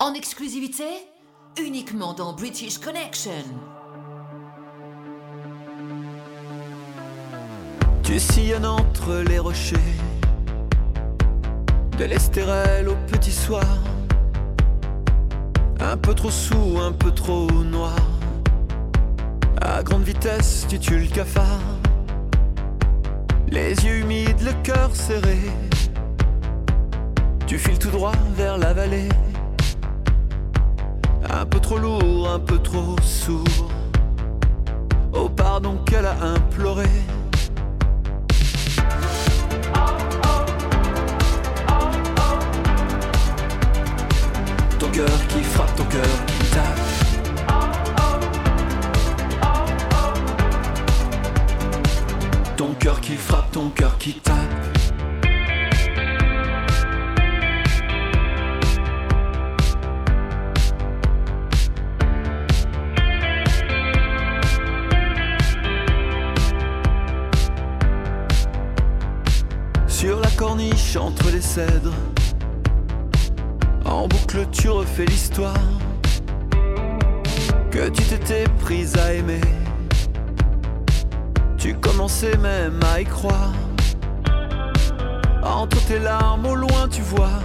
En exclusivité, uniquement dans British Connection. Tu sillonnes entre les rochers, de l'Estérel au petit soir. Un peu trop sous, un peu trop noir. À grande vitesse, tu tues le cafard. Les yeux humides, le cœur serré. Tu files tout droit vers la vallée. Un peu trop lourd, un peu trop sourd. Oh, pardon qu'elle a imploré. En boucle tu refais l'histoire que tu t'étais prise à aimer. Tu commençais même à y croire. Entre tes larmes au loin tu vois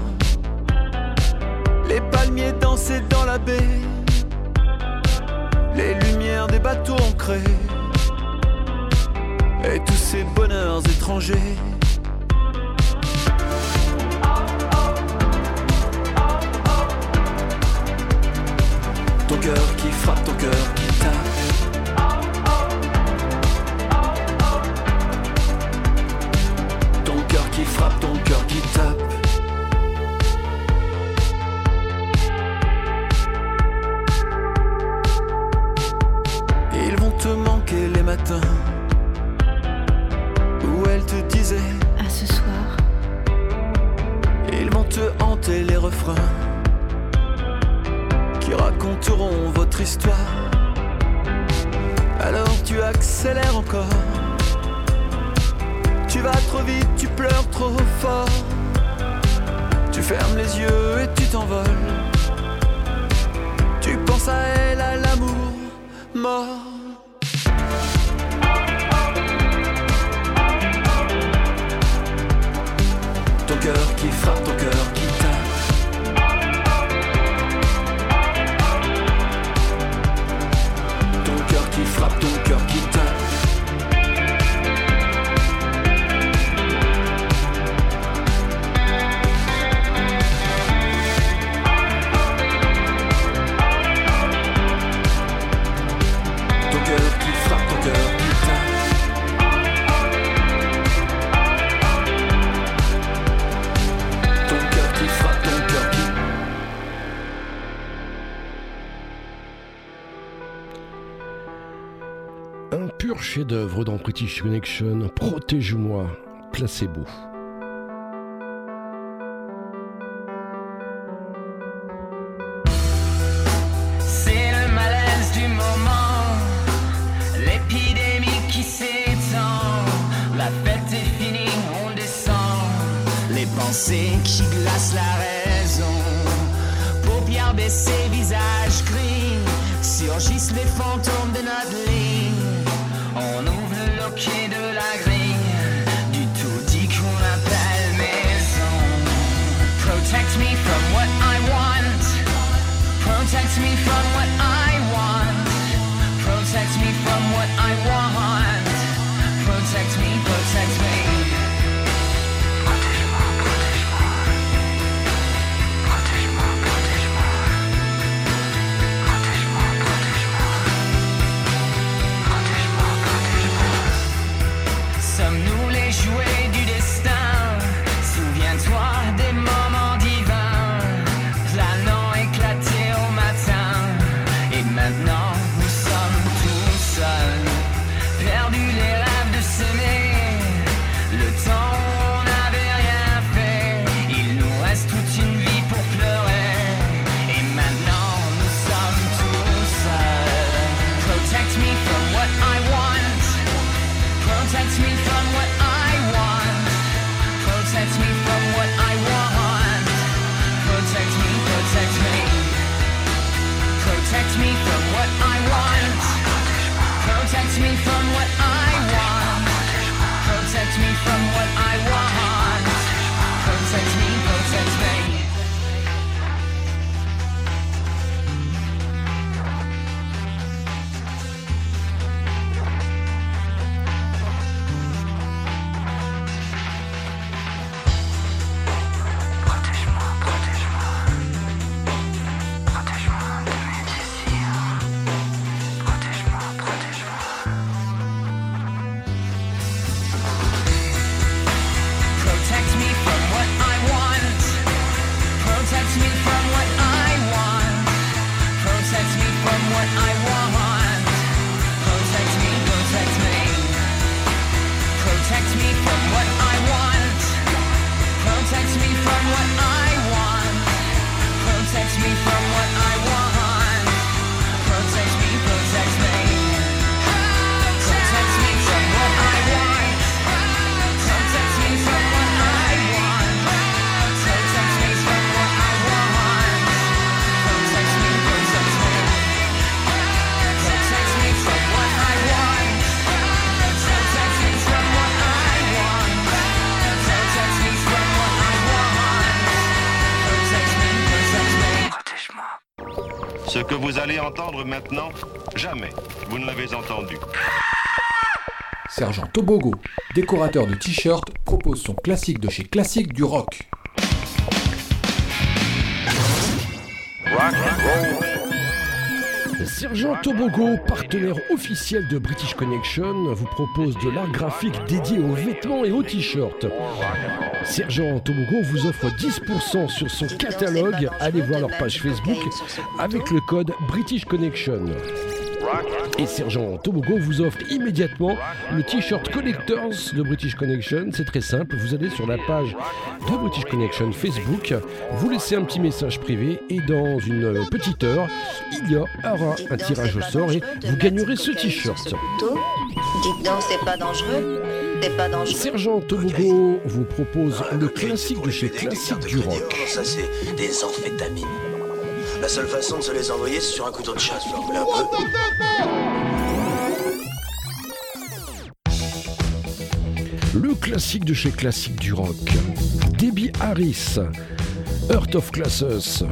les palmiers danser dans la baie, les lumières des bateaux ancrés et tous ces bonheurs étrangers. Ton Connection. Protège-moi, placebo. Entendre maintenant, jamais vous ne l'avez entendu. Sergent Tobogo, décorateur de t-shirts, propose son classique de chez Classique du rock. Sergent Tobogo, partenaire officiel de British Connection, vous propose de l'art graphique dédié aux vêtements et aux t-shirts. Sergent Tobogo vous offre 10% sur son catalogue. Allez voir leur page Facebook avec le code British Connection. Et Sergent Tobogo vous offre immédiatement le t-shirt Collectors de British Connection. C'est très simple, vous allez sur la page de British Connection Facebook, vous laissez un petit message privé et dans une petite heure, il y aura un tirage au sort et vous gagnerez ce t-shirt. Dites donc, c'est pas dangereux C'est pas dangereux. Sergent Tobogo vous propose le classique de chez Classique du Rock. Ça, c'est des amphétamines. La seule façon de se les envoyer, c'est sur un couteau de chasse. Un peu Le classique de chez Classique du Rock. Debbie Harris, Earth of Classes.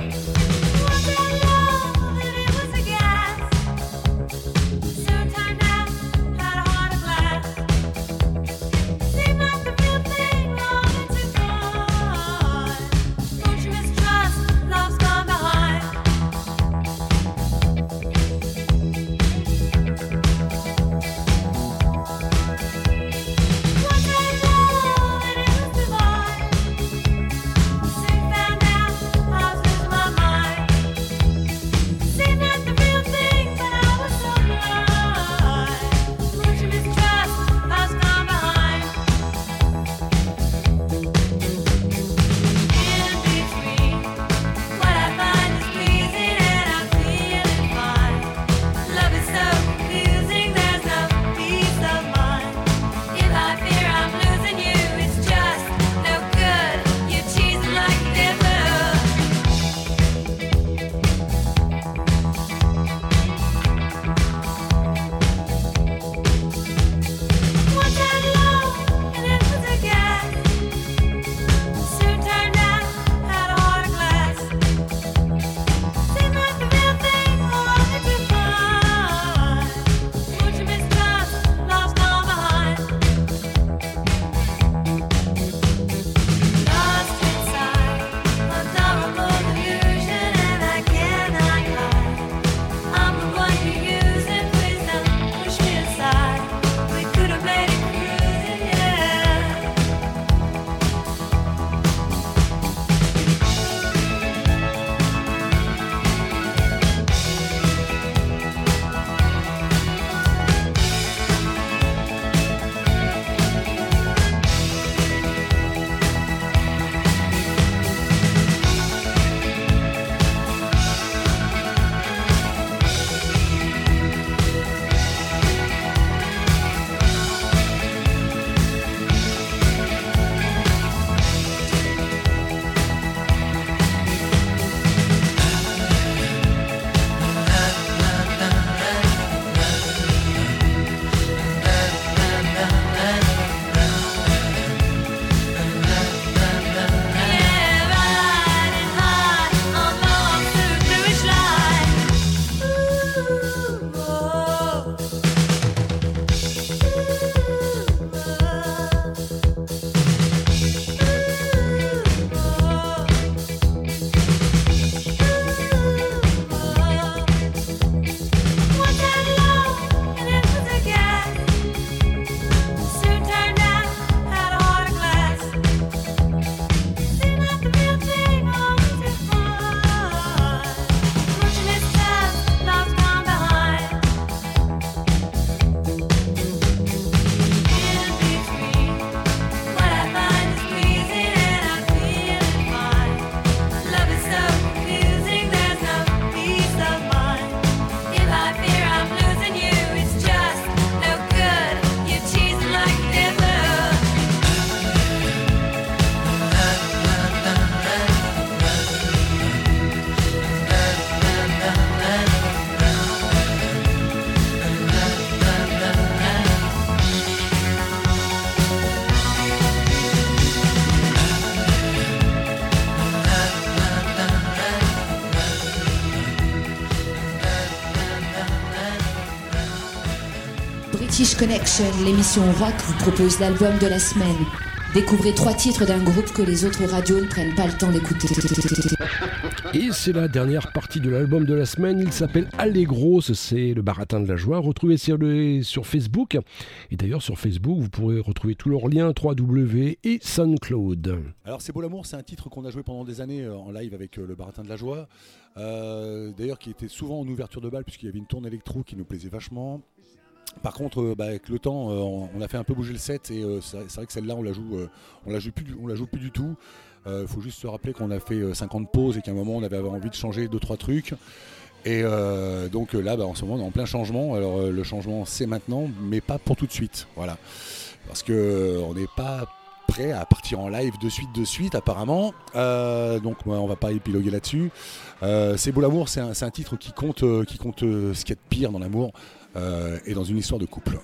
British Connection, l'émission rock vous propose l'album de la semaine. Découvrez trois titres d'un groupe que les autres radios ne prennent pas le temps d'écouter. Et c'est la dernière partie de l'album de la semaine. Il s'appelle Allegro, c'est le baratin de la joie. Retrouvez sur, le, sur Facebook. Et d'ailleurs, sur Facebook, vous pourrez retrouver tous leurs liens 3W et SoundCloud. Alors C'est beau l'amour, c'est un titre qu'on a joué pendant des années euh, en live avec euh, le Baratin de la Joie. Euh, D'ailleurs, qui était souvent en ouverture de balle, puisqu'il y avait une tourne électro qui nous plaisait vachement. Par contre, euh, bah, avec le temps, euh, on, on a fait un peu bouger le set et euh, c'est vrai que celle-là, on la joue, on la joue plus, du- on tout. Il faut juste se rappeler qu'on a fait euh, 50 pauses et qu'à un moment, on avait envie de changer deux trois trucs. Et donc là, bah, en ce moment, on est en plein changement. Alors le changement, c'est maintenant, mais pas pour tout de suite. Voilà, parce que on n'est pas prêt à partir en live de suite, de suite, apparemment. Donc ouais, on va pas épiloguer là-dessus. C'est beau l'amour, c'est un, un titre qui compte, qui compte ce qu'il y a de pire dans l'amour et dans une histoire de couple.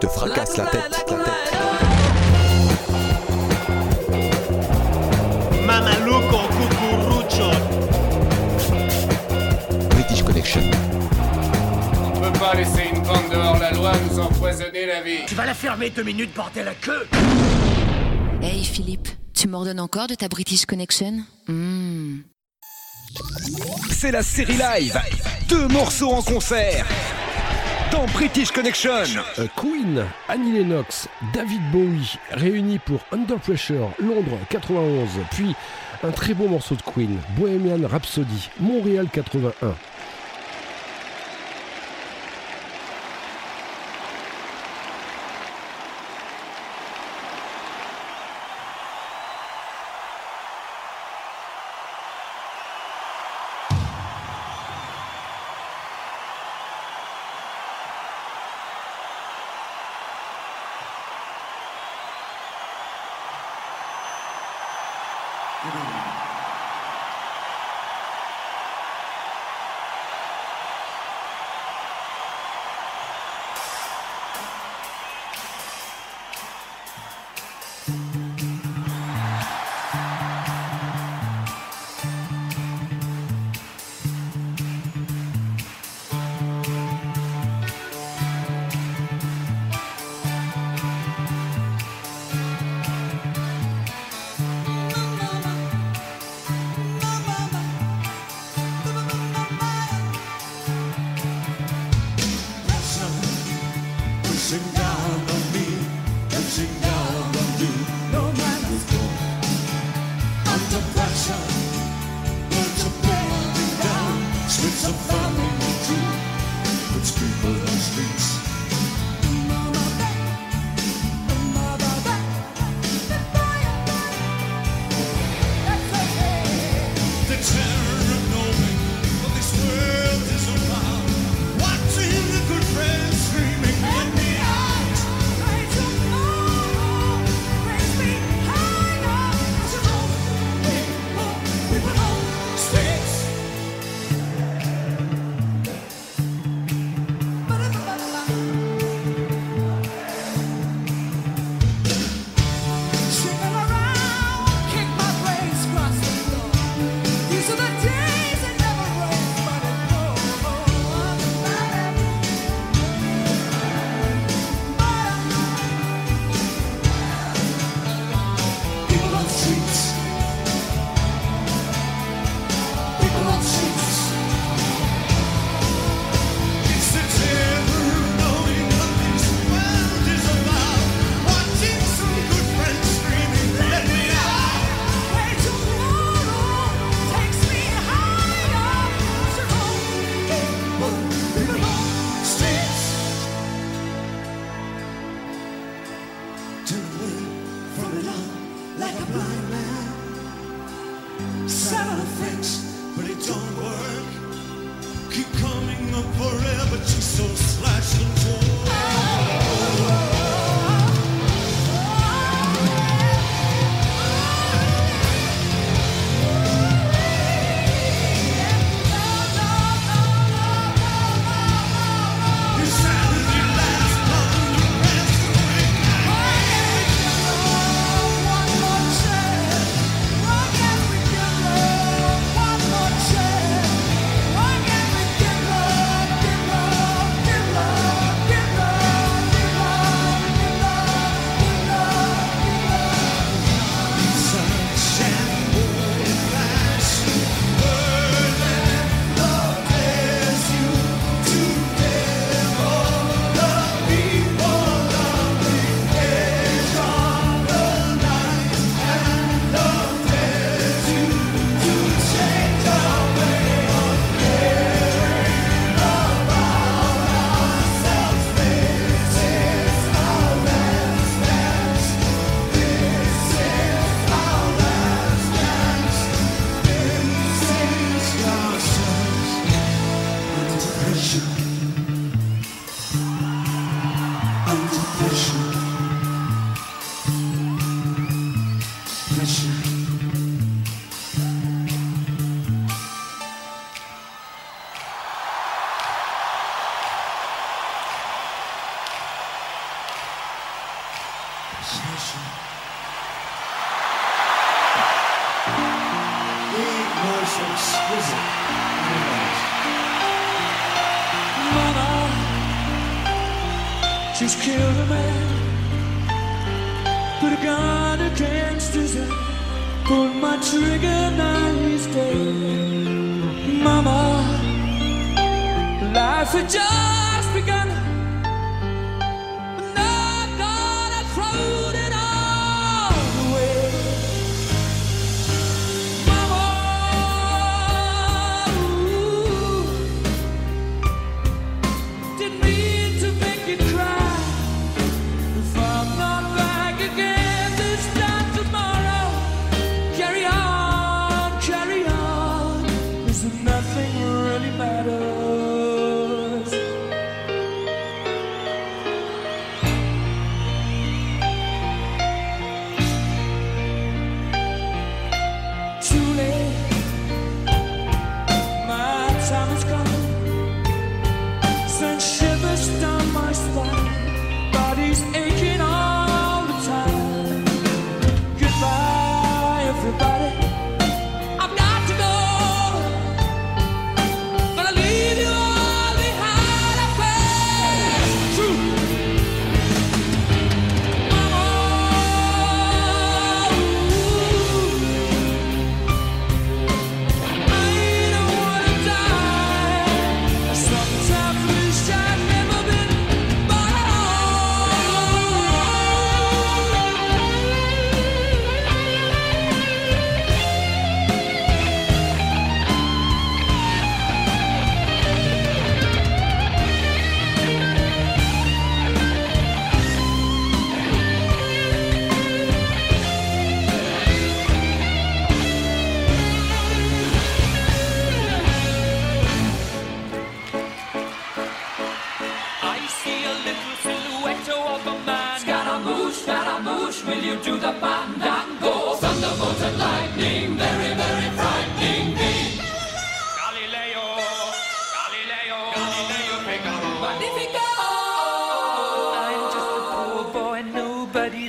te fracasse la tête. La tête. British Connection. On peut pas laisser une bande dehors la loi nous empoisonner la vie. Tu vas la fermer deux minutes, bordel la queue. Hey Philippe, tu m'ordonnes encore de ta British Connection? Hmm. C'est la série live. Deux morceaux en concert. British Connection. Euh, Queen, Annie Lennox, David Bowie, réunis pour Under Pressure, Londres 91, puis un très beau morceau de Queen, Bohemian Rhapsody, Montréal 81.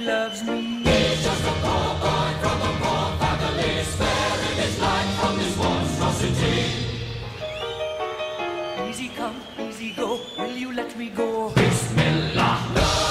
loves me. He's just a poor boy from a poor family, sparing his life from this monstrosity. Easy come, easy go, will you let me go? Bismillah. No.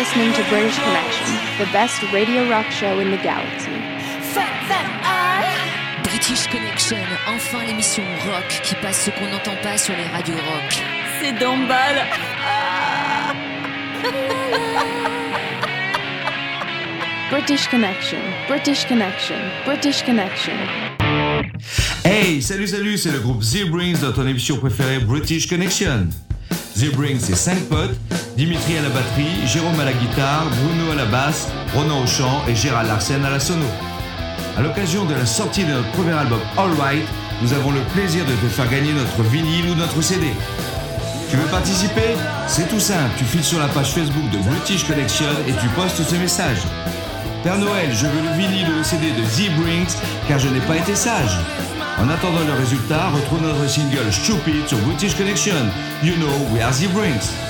listening to British Connection, the best radio rock show in the galaxy. British Connection, enfin l'émission rock qui passe ce qu'on n'entend pas sur les radios rock. C'est d'emballe. British Connection, British Connection, British Connection. Hey, salut, salut, c'est le groupe The Brings dans ton émission préférée British Connection. The Brings, c'est 5 potes Dimitri à la batterie, Jérôme à la guitare, Bruno à la basse, Ronan au chant et Gérald Larsen à la sono. À l'occasion de la sortie de notre premier album All Right, nous avons le plaisir de te faire gagner notre vinyle ou notre CD. Tu veux participer? C'est tout simple, tu files sur la page Facebook de British Connection et tu postes ce message. Père Noël, je veux le vinyle ou le CD de The Brings car je n'ai pas été sage. En attendant le résultat, retrouve notre single Stupid sur British Connection. You know we are The Brings.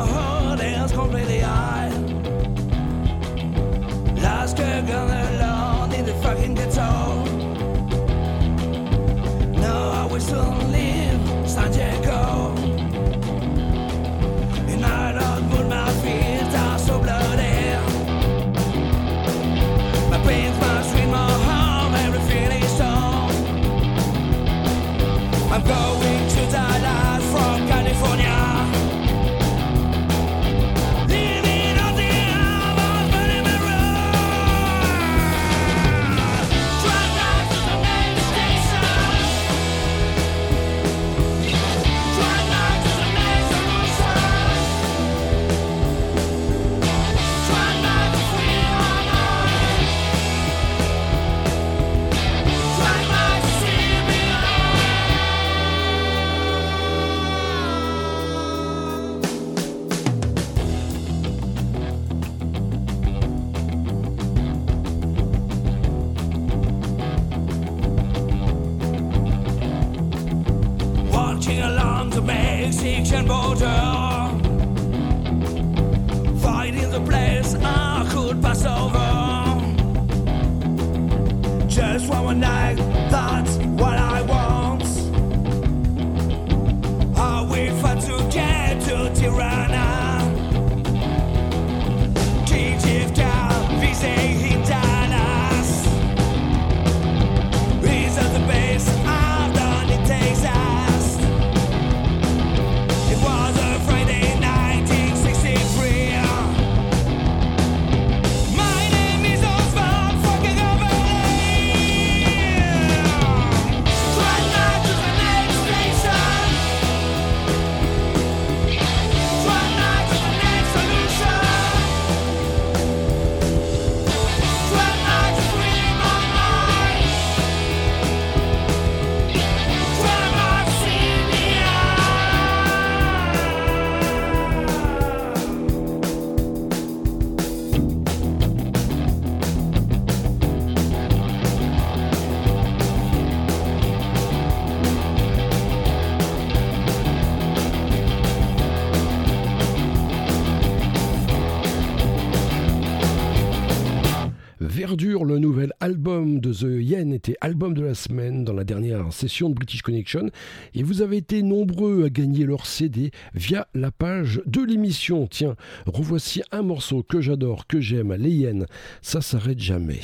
Album de la semaine dans la dernière session de British Connection et vous avez été nombreux à gagner leur CD via la page de l'émission. Tiens, revoici un morceau que j'adore, que j'aime, les Yen, ça s'arrête jamais.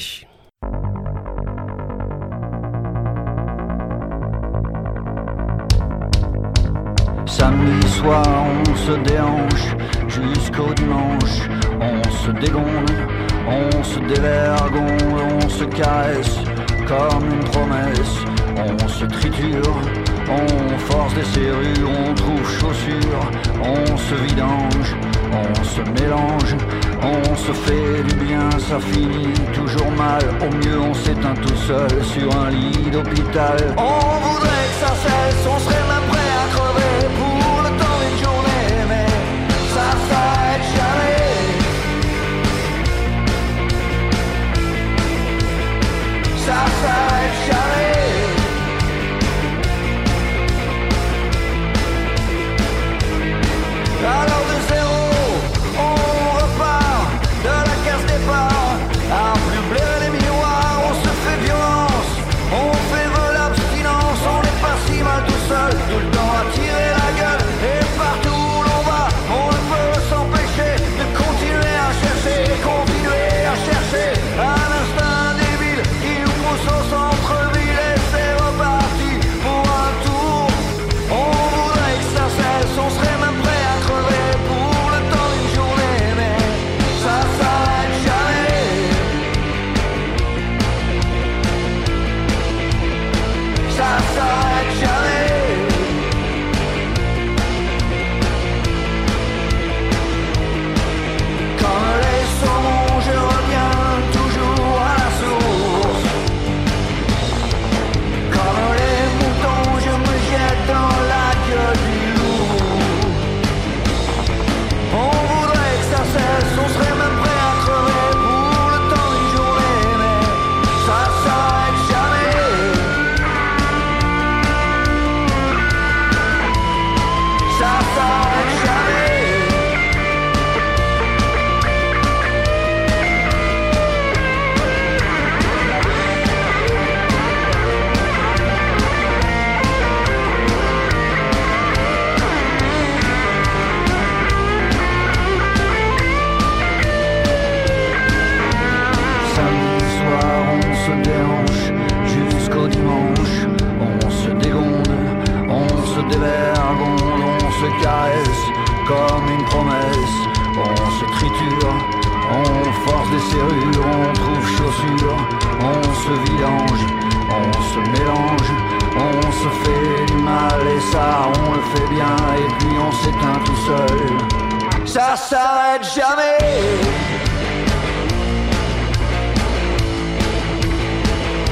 Samedi soir, on se déhanche jusqu'au dimanche. On se dégonde, on se dévergonde, on se caresse comme une promesse. On se triture, on force des serrures, on trouve chaussures, on se vidange, on se mélange, on se fait du bien, ça finit toujours mal. Au mieux, on s'éteint tout seul sur un lit d'hôpital. On voudrait que ça cesse, on serait même Ça fait du mal et ça on le fait bien et puis on s'éteint tout seul. Ça s'arrête jamais.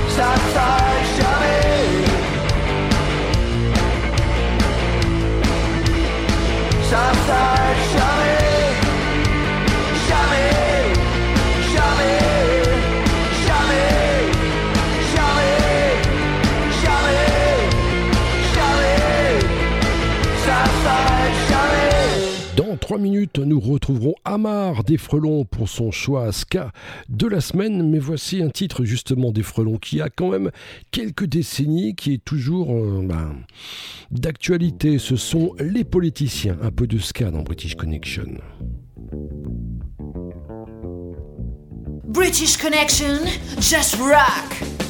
Ça s'arrête jamais. Ça s'arrête 3 minutes, nous retrouverons Amar des Frelons pour son choix ska de la semaine. Mais voici un titre justement des Frelons qui a quand même quelques décennies, qui est toujours euh, ben, d'actualité. Ce sont les politiciens. Un peu de ska dans British Connection. British Connection, just rock.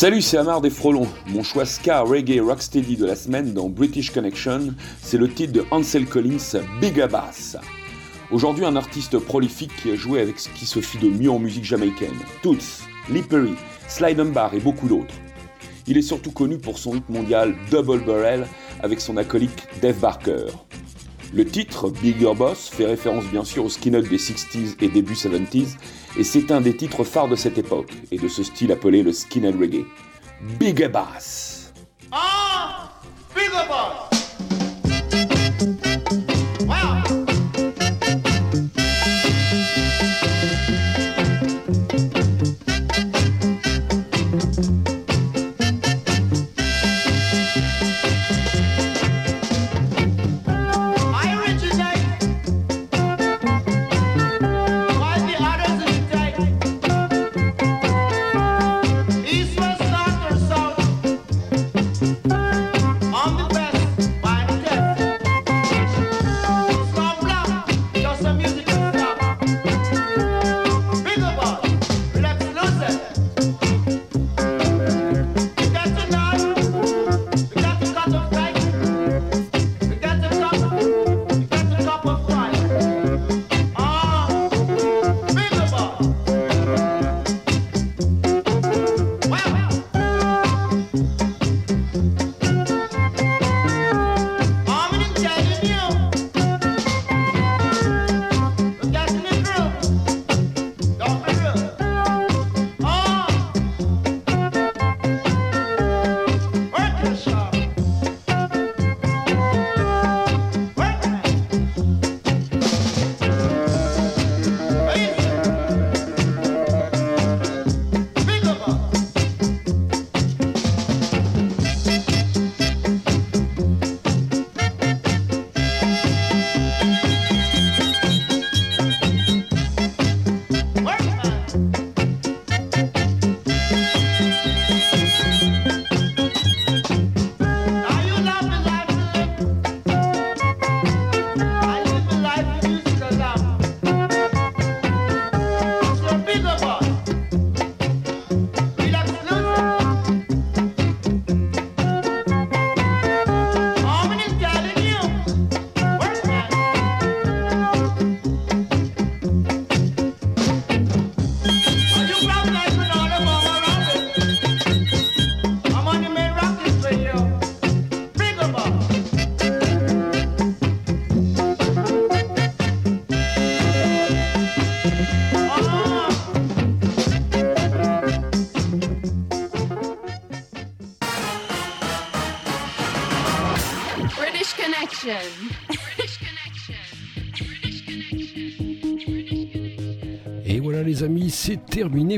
Salut, c'est Amar des Frelons. Mon choix ska, reggae, rocksteady de la semaine dans British Connection, c'est le titre de Ansel Collins, Big Bass. Aujourd'hui, un artiste prolifique qui a joué avec ce qui se fit de mieux en musique jamaïcaine. Toots, Lee Perry, Slide Bar et beaucoup d'autres. Il est surtout connu pour son hit mondial Double Barrel avec son acolyte Dave Barker. Le titre, Bigger Boss, fait référence bien sûr au skinhead des 60s et début 70s, et c'est un des titres phares de cette époque, et de ce style appelé le skinhead reggae. Bigger Bass.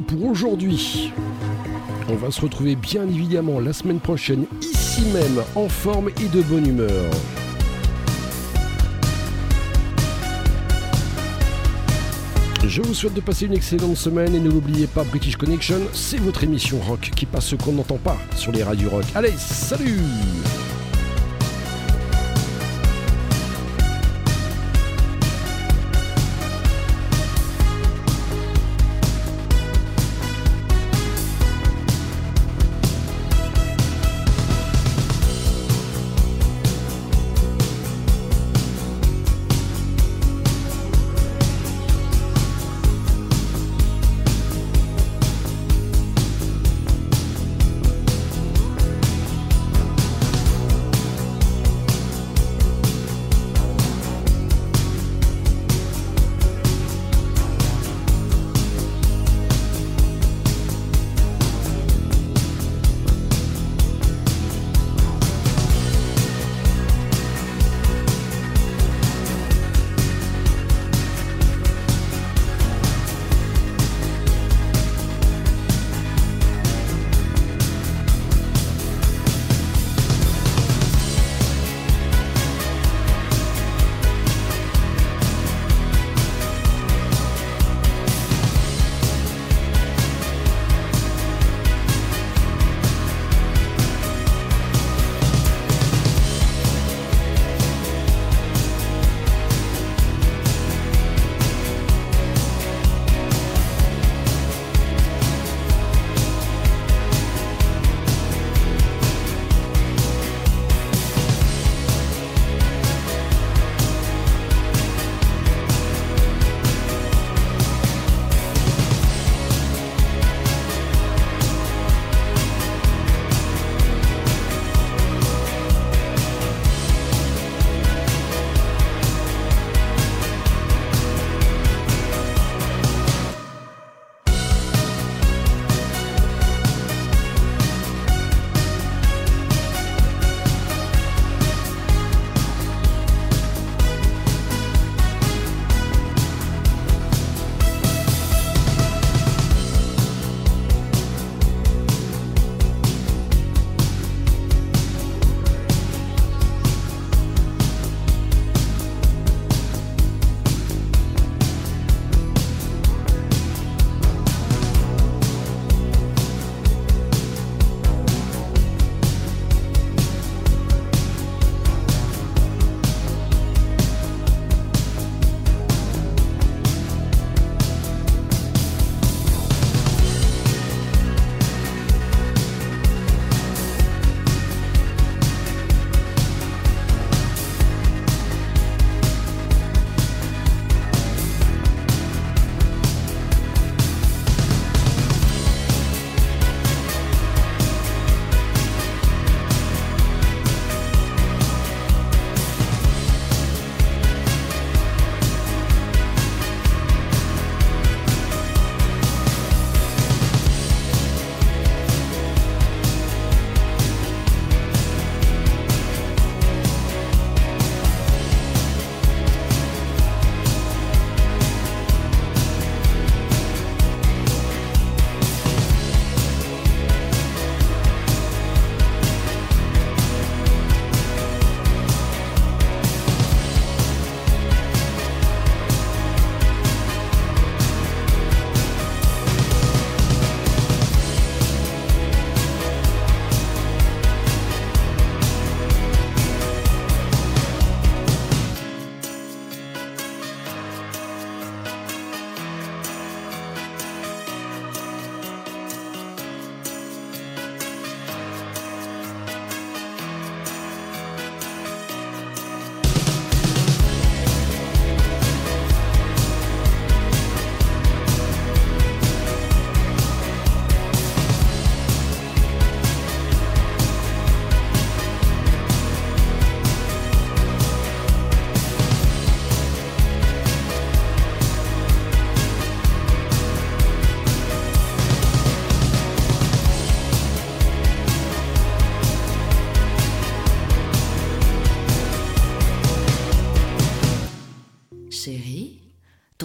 Pour aujourd'hui. On va se retrouver bien évidemment la semaine prochaine ici même en forme et de bonne humeur. Je vous souhaite de passer une excellente semaine et ne l'oubliez pas, British Connection, c'est votre émission rock qui passe ce qu'on n'entend pas sur les radios rock. Allez, salut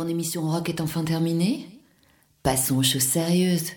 émission rock est enfin terminée Passons aux choses sérieuses.